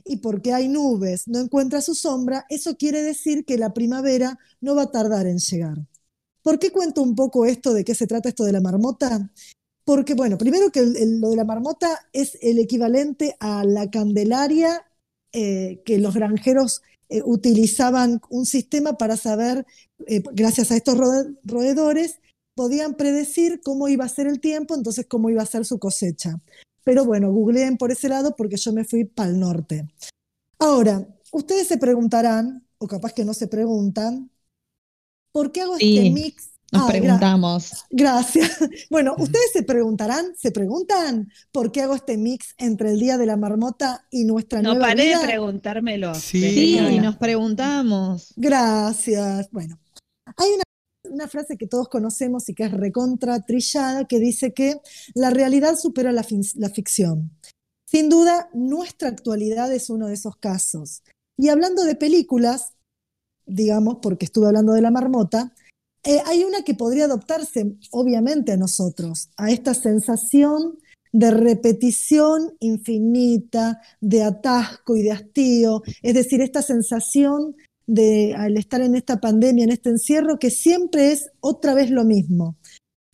y porque hay nubes no encuentra su sombra, eso quiere decir que la primavera no va a tardar en llegar. ¿Por qué cuento un poco esto de qué se trata esto de la marmota? Porque, bueno, primero que lo de la marmota es el equivalente a la candelaria eh, que los granjeros eh, utilizaban un sistema para saber, eh, gracias a estos roe- roedores, podían predecir cómo iba a ser el tiempo, entonces cómo iba a ser su cosecha. Pero bueno, googleen por ese lado porque yo me fui para el norte. Ahora, ustedes se preguntarán, o capaz que no se preguntan, ¿por qué hago Sí, este mix? Nos Ah, gra- preguntamos. Gracias. [laughs] Bueno, ustedes se preguntarán, se preguntan por qué hago este mix entre el Día de la Marmota y nuestra No nueva paré vida. de preguntármelo. Sí. Sí, nos preguntamos. Gracias. Bueno, hay una, una frase que todos conocemos y que es recontra trillada que dice que la realidad supera la, ficción. Sin duda, nuestra actualidad es uno de esos casos. Y hablando de películas, digamos, porque estuve hablando de la marmota, eh, hay una que podría adoptarse, obviamente, a nosotros, a esta sensación de repetición infinita, de atasco y de hastío, es decir, esta sensación de al estar en esta pandemia, en este encierro, que siempre es otra vez lo mismo.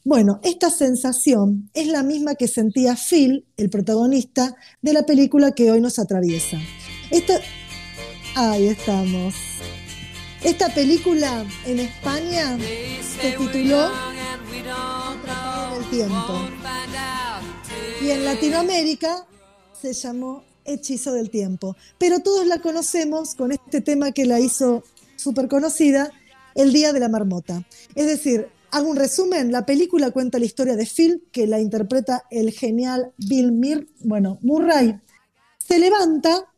Bueno, esta sensación es la misma que sentía Phil, el protagonista de la película que hoy nos atraviesa. Esta, ahí estamos. Esta película en España se tituló Atrapado en el tiempo. Y en Latinoamérica se llamó Hechizo del Tiempo. Pero todos la conocemos con este tema que la hizo súper conocida, El Día de la Marmota. Es decir, hago un resumen, la película cuenta la historia de Phil, que la interpreta el genial Bill Mir, bueno, Murray. Se levanta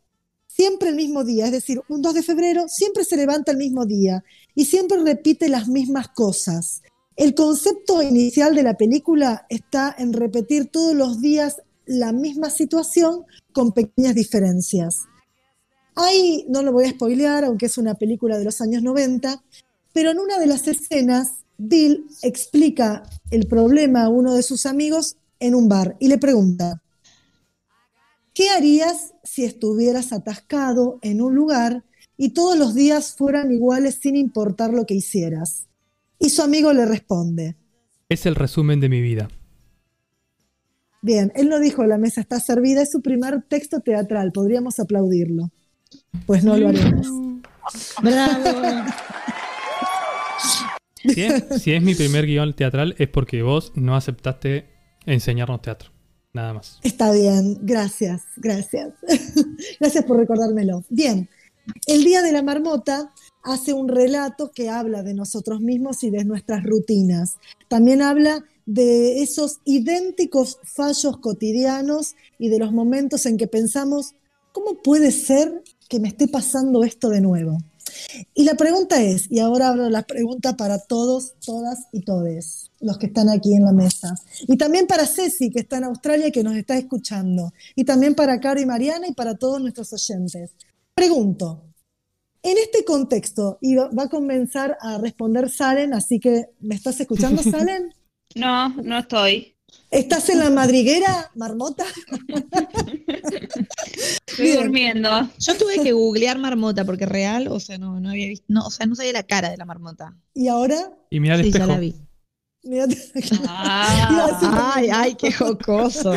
siempre el mismo día, es decir, un 2 de febrero siempre se levanta el mismo día y siempre repite las mismas cosas. El concepto inicial de la película está en repetir todos los días la misma situación con pequeñas diferencias. Ahí no lo voy a spoilear, aunque es una película de los años 90, pero en una de las escenas, Bill explica el problema a uno de sus amigos en un bar y le pregunta, ¿qué harías si estuvieras atascado en un lugar y todos los días fueran iguales sin importar lo que hicieras? Y su amigo le responde, Es el resumen de mi vida. Bien, él no dijo la mesa está servida, es su primer texto teatral, podríamos aplaudirlo. Pues no lo haremos. Bravo. Si es, si es mi primer guion teatral es porque vos no aceptaste enseñarnos teatro. Nada más. Está bien, gracias, gracias. [laughs] gracias por recordármelo. Bien, el Día de la Marmota hace un relato que habla de nosotros mismos y de nuestras rutinas. También habla de esos idénticos fallos cotidianos y de los momentos en que pensamos, ¿cómo puede ser que me esté pasando esto de nuevo? Y la pregunta es, y ahora abro la pregunta para todos, todas y todes, los que están aquí en la mesa. Y también para Ceci, que está en Australia y que nos está escuchando. Y también para Caro y Mariana y para todos nuestros oyentes. Pregunto, en este contexto, y va a comenzar a responder Salen, así que ¿me estás escuchando, [laughs] Salen? No, no estoy. ¿Estás en la madriguera, marmota? Estoy Bien. durmiendo. Yo tuve que googlear marmota porque real, o sea, no, no había visto, no, o sea, no sabía la cara de la marmota. ¿Y ahora? Y mira el Sí, ya espejo. la vi. Mirate. [laughs] Ah, Ay, ay, qué jocoso.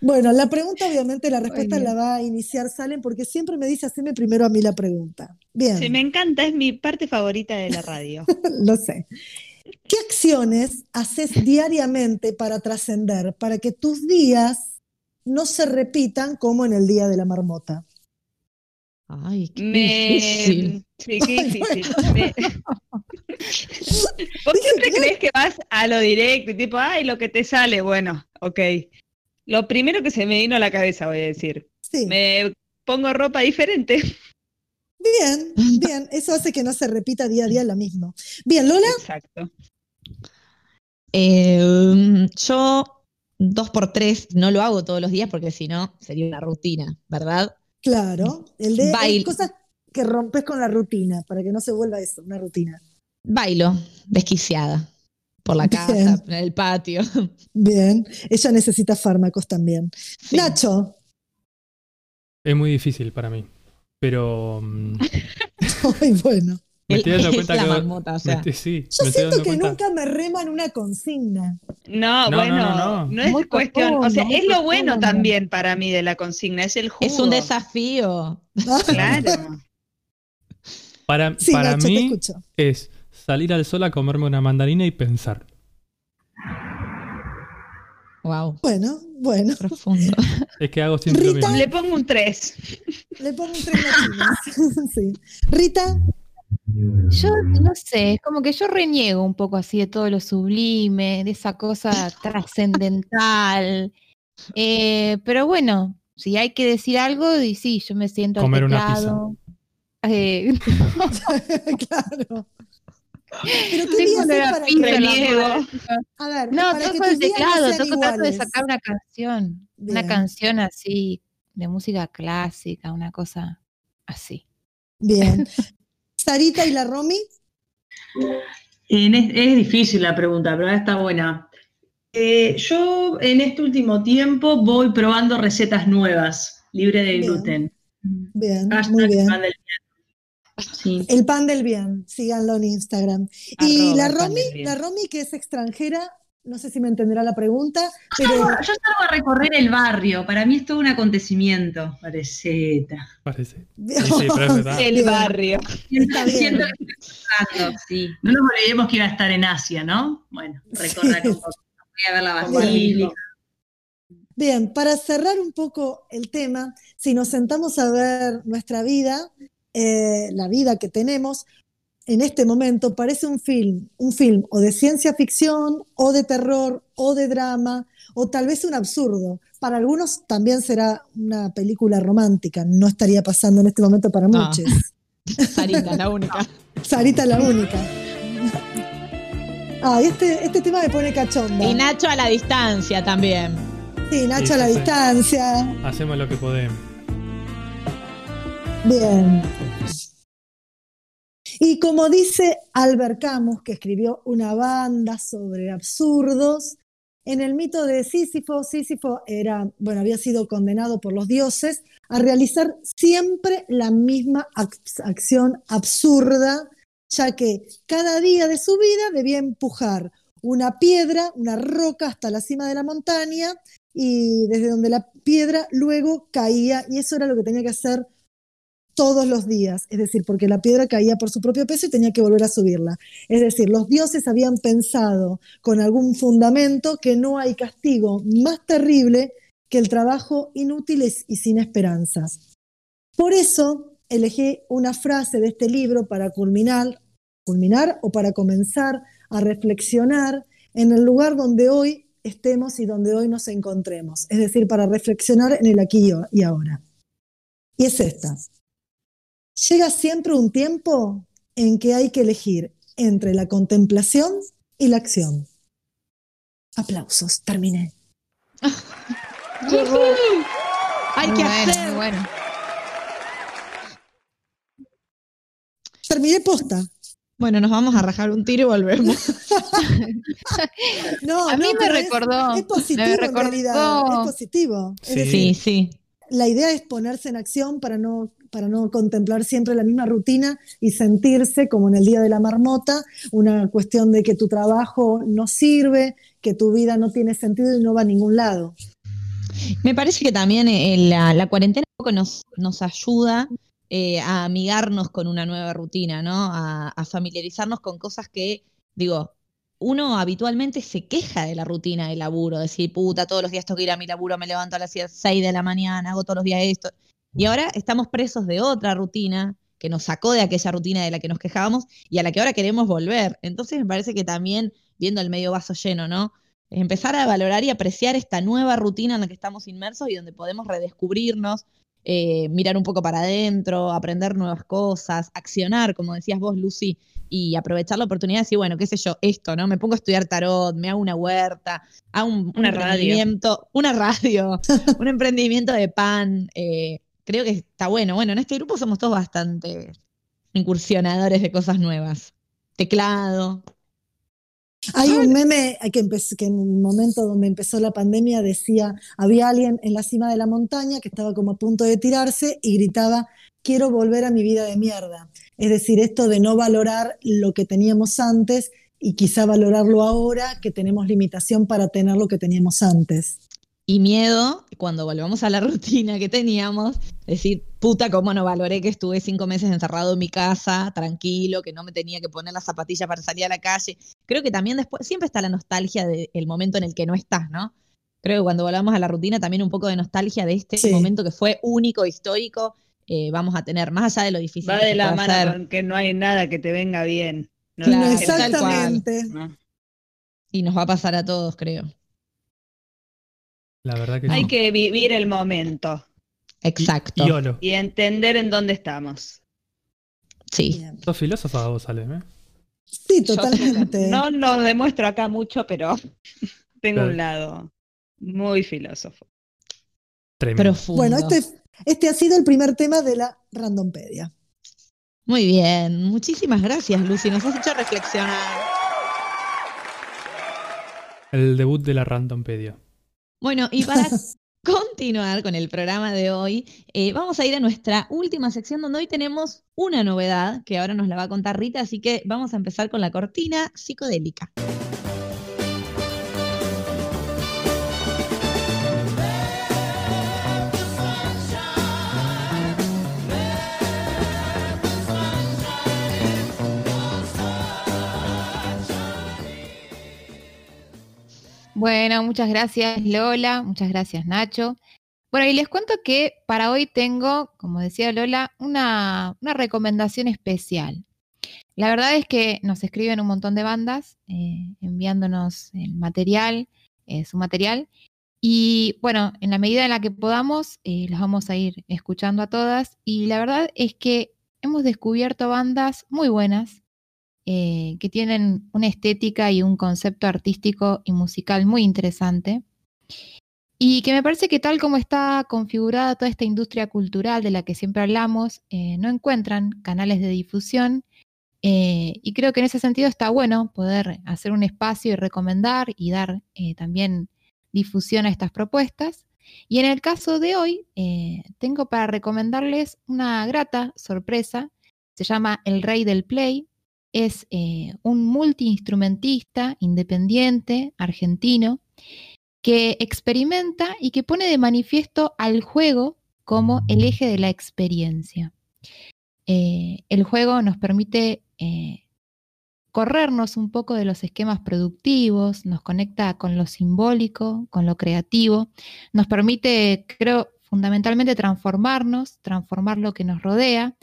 Bueno, la pregunta, obviamente, la respuesta la va a iniciar Salen porque siempre me dice, haceme primero a mí la pregunta. Bien, sí, me encanta, es mi parte favorita de la radio. [laughs] lo sé. ¿Qué acciones haces diariamente para trascender, para que tus días no se repitan como en el día de la marmota? Ay, qué Me... difícil. Sí, qué difícil. Me- [laughs] Vos siempre crees que vas a lo directo y tipo, ay, lo que te sale, bueno, ok. Lo primero que se me vino a la cabeza, voy a decir, Sí, me pongo ropa diferente. bien, [laughs] bien. Eso hace que no se repita día a día lo mismo. Bien, Lola, Exacto. Eh, yo dos por tres no lo hago todos los días porque si no sería una rutina, ¿verdad? claro, el de Bail- cosas que rompes con la rutina, para que no se vuelva eso, una rutina. Bailo, desquiciada, por la Bien. casa, en el patio. [laughs] Bien, ella necesita fármacos también. Sí. Nacho, Es muy difícil para mí. Pero mm, [laughs] ay, bueno. Me estoy dando [laughs] cuenta la que. marmota, o me sea. estoy- sí, Yo me siento que cuenta. nunca me reman una consigna. No, No, bueno, no, no, no, no. es Muy cuestión, o sea, es lo bueno también para mí de la consigna, es el jugo. Es un desafío. [laughs] Claro. Para, Sí, para Nacho, mí es salir al sol a comerme una mandarina y pensar. Wow, Bueno, bueno, profundo. [laughs] Es que hago siempre lo Rita. mismo. Le pongo un 3. le pongo un tres nachinas. sí. Rita, Yo no sé, es como que yo reniego un poco así de todo lo sublime, de esa cosa trascendental. Eh, pero bueno, si hay que decir algo, y sí, yo me siento al Comer una pizza. teclado. Eh, [laughs] claro. Pero qué sí, para Reniego. A ver, No, para que toco el no teclado, toco trato de sacar una canción, una Bien. canción así, de música clásica, una cosa así. Bien. [laughs] Sarita y la Romy, En es, es difícil la pregunta, pero está buena. Eh, yo en este último tiempo voy probando recetas nuevas, libre de Bien. gluten. bien, Hashtag muy bien. pan del bien. Sí. El pan del bien, síganlo en Instagram. Y la Romy, la Romy que es extranjera, no sé si me entenderá la pregunta, Yo pero salgo, yo salgo a recorrer el barrio, para mí es todo un acontecimiento. Receta. Parece. [laughs] Sí, sí, pero es verdad. El barrio. Está bien. Siento que estoy pasando, sí. No nos olvidemos que iba a estar en Asia, ¿no? Bueno, recorra Sí. con poco. Voy a ver la basílica. Bien, para cerrar un poco el tema, si nos sentamos a ver nuestra vida, eh, la vida que tenemos en este momento, parece un film, un film o de ciencia ficción, o de terror, o de drama, o tal vez un absurdo. Para algunos también será una película romántica, no estaría pasando en este momento para No. muchos. [laughs] Sarita, la única. Sarita la única. Ah, este, este tema me pone cachonda. Y Nacho a la distancia también. Sí, Nacho Sí, a la sí. distancia. Hacemos lo que podemos. Bien. Y como dice Albert Camus, que escribió una banda sobre absurdos, en el mito de Sísifo, Sísifo era, bueno, había sido condenado por los dioses a realizar siempre la misma ac- acción absurda, ya que cada día de su vida debía empujar una piedra, una roca hasta la cima de la montaña y desde donde la piedra luego caía y eso era lo que tenía que hacer todos los días, es decir, porque la piedra caía por su propio peso y tenía que volver a subirla. Es decir, los dioses habían pensado con algún fundamento que no hay castigo más terrible que el trabajo inútil y sin esperanzas. Por eso elegí una frase de este libro para culminar, culminar o para comenzar a reflexionar en el lugar donde hoy estemos y donde hoy nos encontremos, es decir, para reflexionar en el aquí y ahora. Y es esta. Llega siempre un tiempo en que hay que elegir entre la contemplación y la acción. Aplausos, terminé. [laughs] Hay Muy que bueno, hacer. bueno. Terminé posta. Bueno, nos vamos a rajar un tiro y volvemos. [laughs] No, A mí no, me pero es- recordó, Es, positivo me en recordó- realidad. Es positivo. Es Sí. decir, Sí, sí. la idea es ponerse en acción para no, para no contemplar siempre la misma rutina y sentirse como en el día de la marmota, una cuestión de que tu trabajo no sirve, que tu vida no tiene sentido y no va a ningún lado. Me parece que también eh, la, la cuarentena nos, nos ayuda eh, a amigarnos con una nueva rutina, ¿no? A, a familiarizarnos con cosas que, digo, uno habitualmente se queja de la rutina del laburo, decir, puta, todos los días tengo que ir a mi laburo, me levanto a las 6 de la mañana, hago todos los días esto. Y ahora estamos presos de otra rutina que nos sacó de aquella rutina de la que nos quejábamos y a la que ahora queremos volver. Entonces me parece que también, viendo el medio vaso lleno, ¿no? Es empezar a valorar y apreciar esta nueva rutina en la que estamos inmersos y donde podemos redescubrirnos, eh, mirar un poco para adentro, aprender nuevas cosas, accionar, como decías vos, Lucy, y aprovechar la oportunidad de decir, bueno, qué sé yo, esto, ¿no? Me pongo a estudiar tarot, me hago una huerta, hago un, un Una radio. emprendimiento, una radio, [laughs] un emprendimiento de pan. eh, creo que está bueno. Bueno, en este grupo somos todos bastante incursionadores de cosas nuevas. Teclado. Hay un meme que, en un momento donde empezó la pandemia decía, había alguien en la cima de la montaña que estaba como a punto de tirarse y gritaba, quiero volver a mi vida de mierda. Es decir, esto de no valorar lo que teníamos antes y quizá valorarlo ahora que tenemos limitación para tener lo que teníamos antes. Y miedo, cuando volvamos a la [laughs] rutina que teníamos, decir, puta, cómo no valoré que estuve cinco meses encerrado en mi casa, tranquilo, que no me tenía que poner las zapatillas para salir a la calle. Creo que también después, siempre está la nostalgia del momento en el que no estás, ¿no? Creo que cuando volvamos a la rutina, también un poco de nostalgia de este Sí. momento que fue único, histórico, eh, vamos a tener, más allá de lo difícil. Va que de la pueda mano con que no hay nada que te venga bien. No, Claro, Exactamente. Y nos va a pasar a todos, creo. La verdad que Hay que vivir el momento Exacto. Y Olo. y entender en dónde estamos. Sí. Bien. Sos filósofa vos, Salem, ¿eh? Sí, Yo totalmente. No lo demuestro acá mucho, pero [laughs] tengo Claro. un lado muy filósofo. Tremendo. Profundo. Bueno, este, este ha sido el primer tema de la Randompedia. Muy bien. Muchísimas gracias, Lucy. Nos has hecho reflexionar. El debut de la Randompedia. Bueno, y para [laughs] continuar con el programa de hoy, eh, vamos a ir a nuestra última sección donde hoy tenemos una novedad que ahora nos la va a contar Rita, así que vamos a empezar con la cortina psicodélica. Bueno, muchas gracias Lola, muchas gracias Nacho. Bueno, y les cuento que para hoy tengo, como decía Lola, una, recomendación especial. La verdad es que nos escriben un montón de bandas eh, enviándonos el material, eh, su material. Y bueno, en la medida en la que podamos, eh, las vamos a ir escuchando a todas. Y la verdad es que hemos descubierto bandas muy buenas, eh, que tienen una estética y un concepto artístico y musical muy interesante. Y que me parece que tal como está configurada toda esta industria cultural de la que siempre hablamos, eh, no encuentran canales de difusión. eh, y creo que en ese sentido está bueno poder hacer un espacio y recomendar y dar también difusión a estas propuestas. Y en el caso de hoy, tengo para recomendarles una grata sorpresa. Se llama El Rey del Play es eh, un multiinstrumentista independiente argentino que experimenta y que pone de manifiesto al juego como el eje de la experiencia. Eh, el juego nos permite eh, corrernos un poco de los esquemas productivos, nos conecta con lo simbólico, con lo creativo, nos permite, creo, fundamentalmente transformarnos, transformar lo que nos rodea,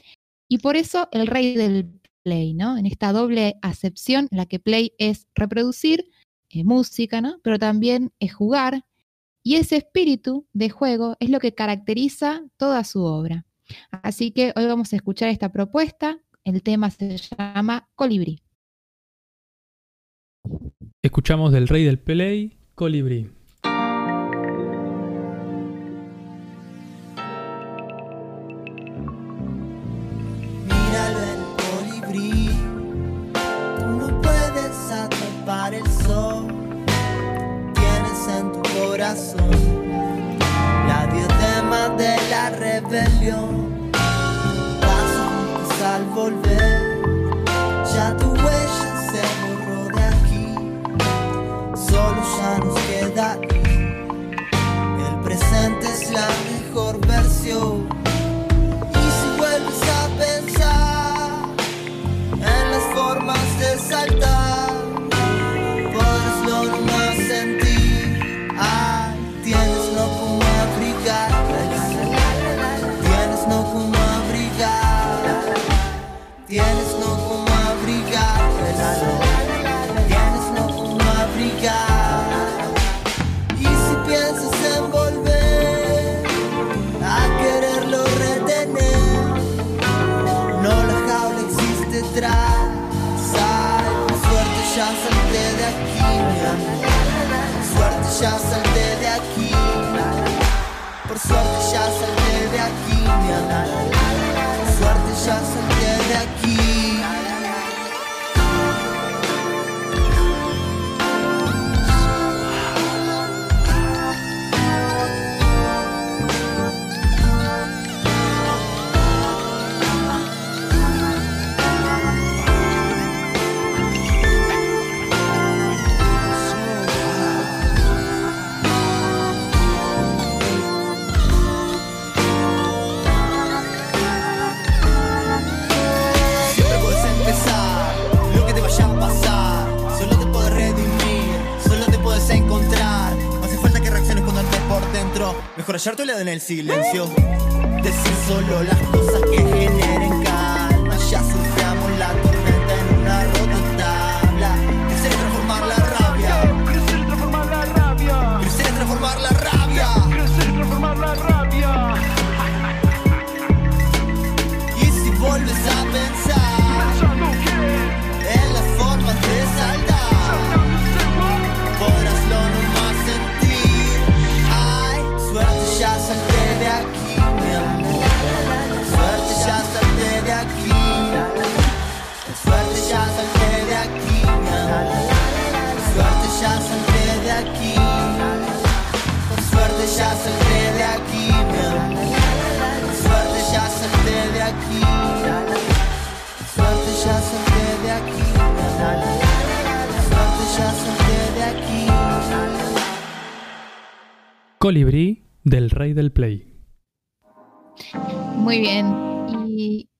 y por eso el rey del play, ¿no? En esta doble acepción, la que play es reproducir eh, música, ¿no? Pero también es jugar. Y ese espíritu de juego es lo que caracteriza toda su obra. Así que hoy vamos a escuchar esta propuesta. El tema se llama Colibrí. Escuchamos del rey del Play, Colibrí. Corazón la diadema de la rebelión. Mejor lado en el silencio. Decir solo las cosas que generen Colibrí del Rey del Play. Muy bien. Y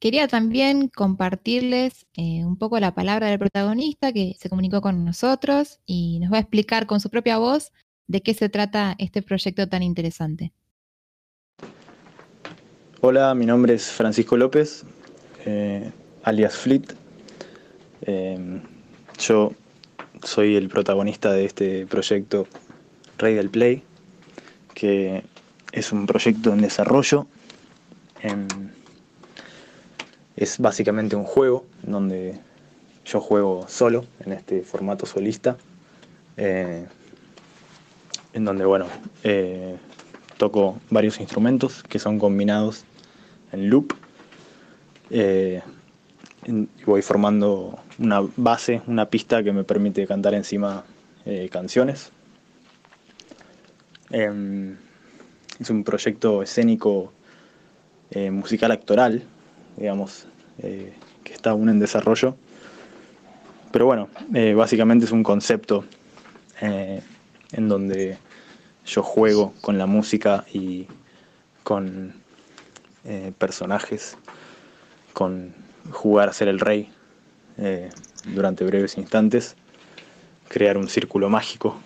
quería también compartirles eh, un poco la palabra del protagonista que se comunicó con nosotros y nos va a explicar con su propia voz de qué se trata este proyecto tan interesante. Hola, mi nombre es Francisco López, eh, alias Fleet. Eh, yo soy el protagonista de este proyecto Rey del Play, que es un proyecto en desarrollo. Es básicamente un juego donde yo juego solo en este formato solista. eh, en donde, bueno, eh, toco varios instrumentos que son combinados en loop. eh, y voy formando una base, una pista que me permite cantar encima canciones. Em, es un proyecto escénico eh, musical actoral, digamos, eh, que está aún en desarrollo. Pero bueno, eh, básicamente es un concepto en donde yo juego con la música y con personajes, con jugar a ser el rey durante breves instantes, crear un círculo mágico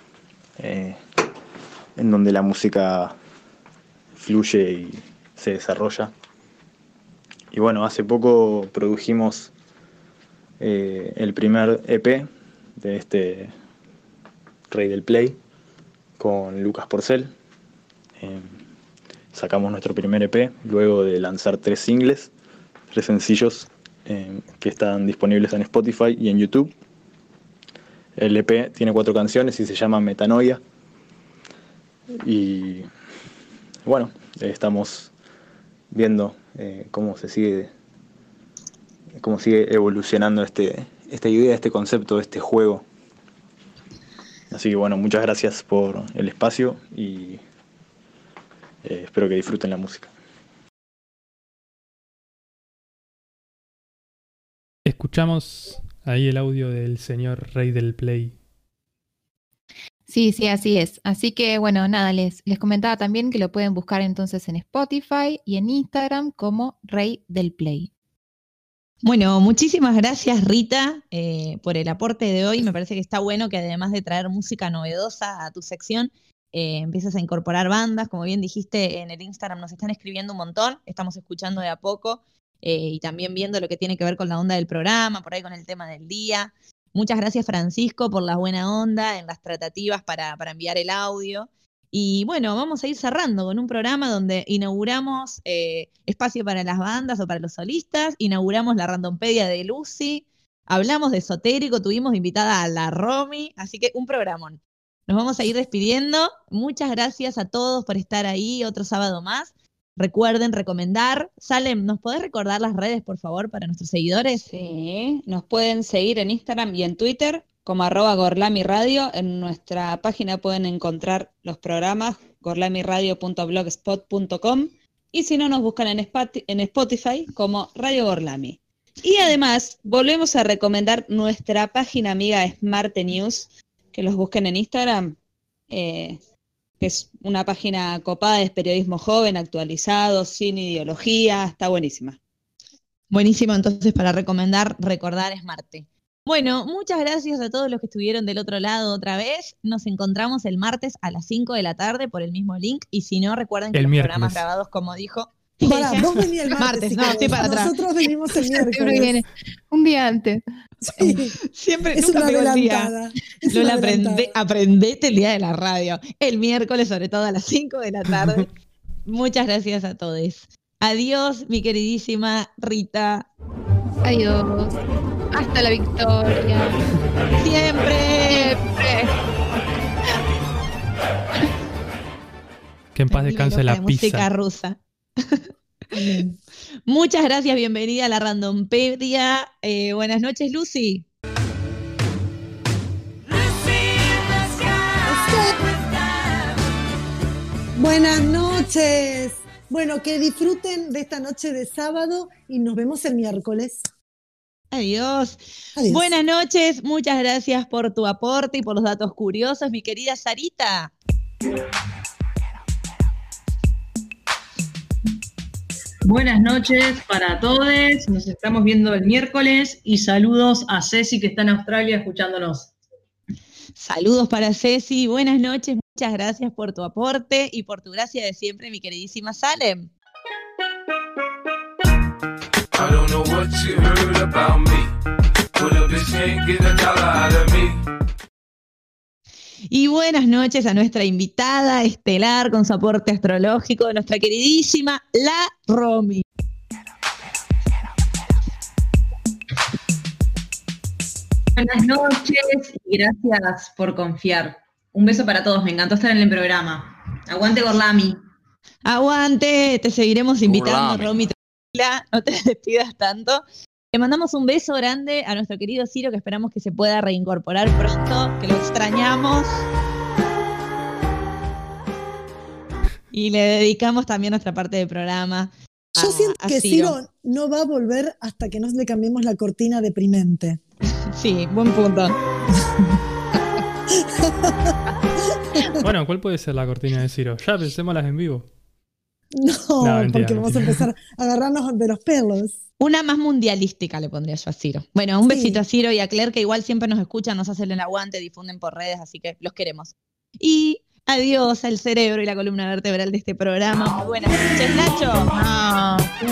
en donde la música fluye y se desarrolla. Y bueno, hace poco produjimos eh, el primer EP de este Rey del Play con Lucas Porcel. Eh, sacamos nuestro primer EP luego de lanzar tres singles, tres sencillos eh, que están disponibles en Spotify y en YouTube. El EP tiene cuatro canciones y se llama Metanoia. Y bueno, estamos viendo eh, cómo se sigue cómo sigue evolucionando este, esta idea, este concepto, este juego. Así que bueno, muchas gracias por el espacio y eh, espero que disfruten la música. Escuchamos ahí el audio del señor Rey del Play. Sí, sí, así es. Así que bueno, nada, les, les comentaba también que lo pueden buscar entonces en Spotify y en Instagram como Rey del Play. Bueno, muchísimas gracias Rita eh, por el aporte de hoy. Me parece que está bueno que además de traer música novedosa a tu sección, eh, empiezas a incorporar bandas. Como bien dijiste en el Instagram, nos están escribiendo un montón, estamos escuchando de a poco eh, y también viendo lo que tiene que ver con la onda del programa, por ahí con el tema del día. Muchas gracias Francisco por la buena onda en las tratativas para, para enviar el audio. Y bueno, vamos a ir cerrando con un programa donde inauguramos eh, espacio para las bandas o para los solistas, inauguramos la randompedia de Lucy, hablamos de esotérico, tuvimos invitada a la Romy, así que un programón. Nos vamos a ir despidiendo. Muchas gracias a todos por estar ahí otro sábado más. Recuerden recomendar. Salem, ¿nos podés recordar las redes, por favor, para nuestros seguidores? Sí, nos pueden seguir en Instagram y en Twitter como arroba Gorlami Radio. En nuestra página pueden encontrar los programas gorlamiradio.blogspot.com y si no nos buscan en Spotify como Radio Gorlami. Y además volvemos a recomendar nuestra página amiga Smart News, que los busquen en Instagram, eh, que es una página copada de periodismo joven, actualizado, sin ideología, está buenísima. Buenísimo, entonces para recomendar, recordar es Marte. Bueno, muchas gracias a todos los que estuvieron del otro lado otra vez. Nos encontramos el martes a las 5 de la tarde por el mismo link. Y si no, recuerden que El los miércoles. programas grabados, como dijo. Pará, vos venís el martes. Martes, si no, querés. estoy para atrás. Nosotros venimos el [laughs] miércoles. viene un día antes. Sí, Siempre, es nunca una pegó el día. adelantada. es Lola, una aprende, aprendete el día de la radio. El miércoles, sobre todo a las 5 de la tarde. [laughs] Muchas gracias a todos. Adiós, mi queridísima Rita. Adiós. Hasta la victoria. Siempre. Siempre. Que en paz descanse la música pizza. rusa. Amén. Muchas gracias, bienvenida a la Randompedia. Eh, buenas noches, Lucy. Buenas noches. Bueno, que disfruten de esta noche de sábado y nos vemos el miércoles. Adiós. Adiós. Buenas noches, muchas gracias por tu aporte y por los datos curiosos, mi querida Sarita. Buenas noches para todos. Nos estamos viendo el miércoles y saludos a Ceci que está en Australia escuchándonos. Saludos para Ceci, buenas noches, muchas gracias por tu aporte y por tu gracia de siempre, mi queridísima Salem. Y buenas noches a nuestra invitada estelar con su aporte astrológico, nuestra queridísima La Romy. Buenas noches y gracias por confiar. Un beso para todos, me encantó estar en el programa. Aguante Gorlami. Aguante, te seguiremos invitando, Gorlami. Romy, tranquila, no te [laughs] despidas tanto. Le mandamos un beso grande a nuestro querido Ciro, que esperamos que se pueda reincorporar pronto, que lo extrañamos. Y le dedicamos también nuestra parte del programa. Yo siento a que Ciro. Ciro no va a volver hasta que no le cambiemos la cortina deprimente. [laughs] Sí, buen punto. Bueno, ¿cuál puede ser la cortina de Ciro? Ya pensémoslas en vivo. No, [laughs] No, mentira, porque vamos a empezar a agarrarnos de los pelos. Una más mundialística le pondría yo a Ciro. Bueno, un Sí. besito a Ciro y a Claire, que igual siempre nos escuchan, nos hacen el aguante, difunden por redes, así que los queremos. Y adiós al cerebro y la columna vertebral de este programa. Muy buenas noches, Nacho.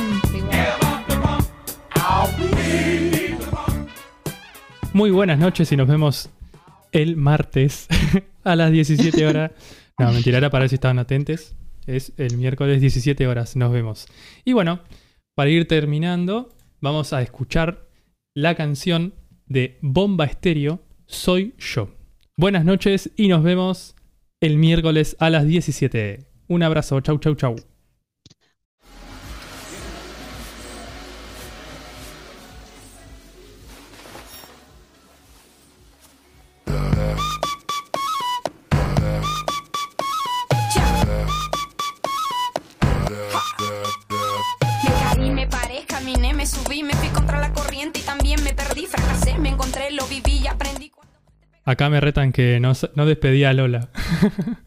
Muy buenas noches y nos vemos el martes [laughs] a las 17 horas. No, mentira, era para ver si estaban atentos. Es el miércoles 17 horas, nos vemos. Y bueno, para ir terminando, vamos a escuchar la canción de Bomba Estéreo, Soy Yo. Buenas noches y nos vemos el miércoles a las 17. Un abrazo, chau, chau, chau. Acá me retan que no, no despedí a Lola.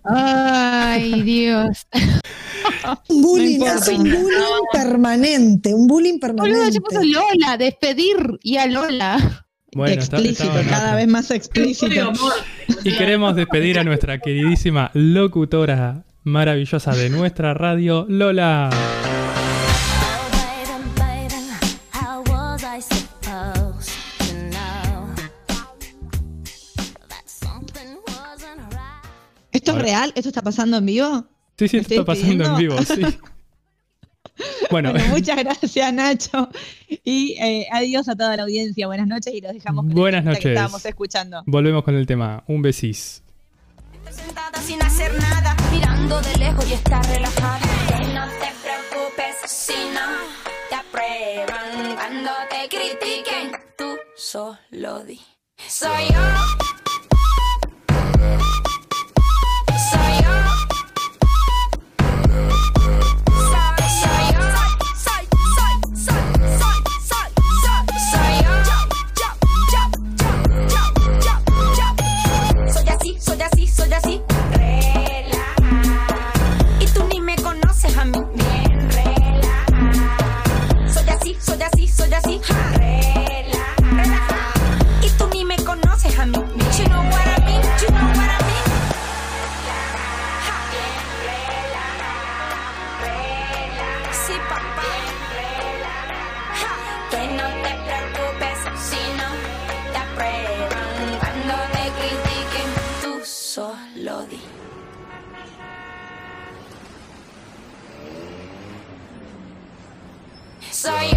Ay, [laughs] Dios. Un bullying, es un bullying permanente, un bullying Boludo, permanente. puso Lola, despedir y a Lola. Bueno, está- explícito, cada vez más explícito. Y queremos despedir a nuestra queridísima locutora maravillosa de nuestra radio, Lola. ¿Esto es real? ¿Esto está pasando en vivo? Sí, sí, ¿Me esto está estoy pasando en vivo, sí. [laughs] Bueno, Bueno, muchas gracias, Nacho. Y eh, adiós a toda la audiencia. Buenas noches y los dejamos con el Buenas temita que noches. estábamos escuchando. volvemos con el tema. Un besis. sentada sin hacer nada, mirando de lejos y está relajada. No te preocupes si no te aprueban cuando te critiquen. Tú solo di. Soy yo. Soy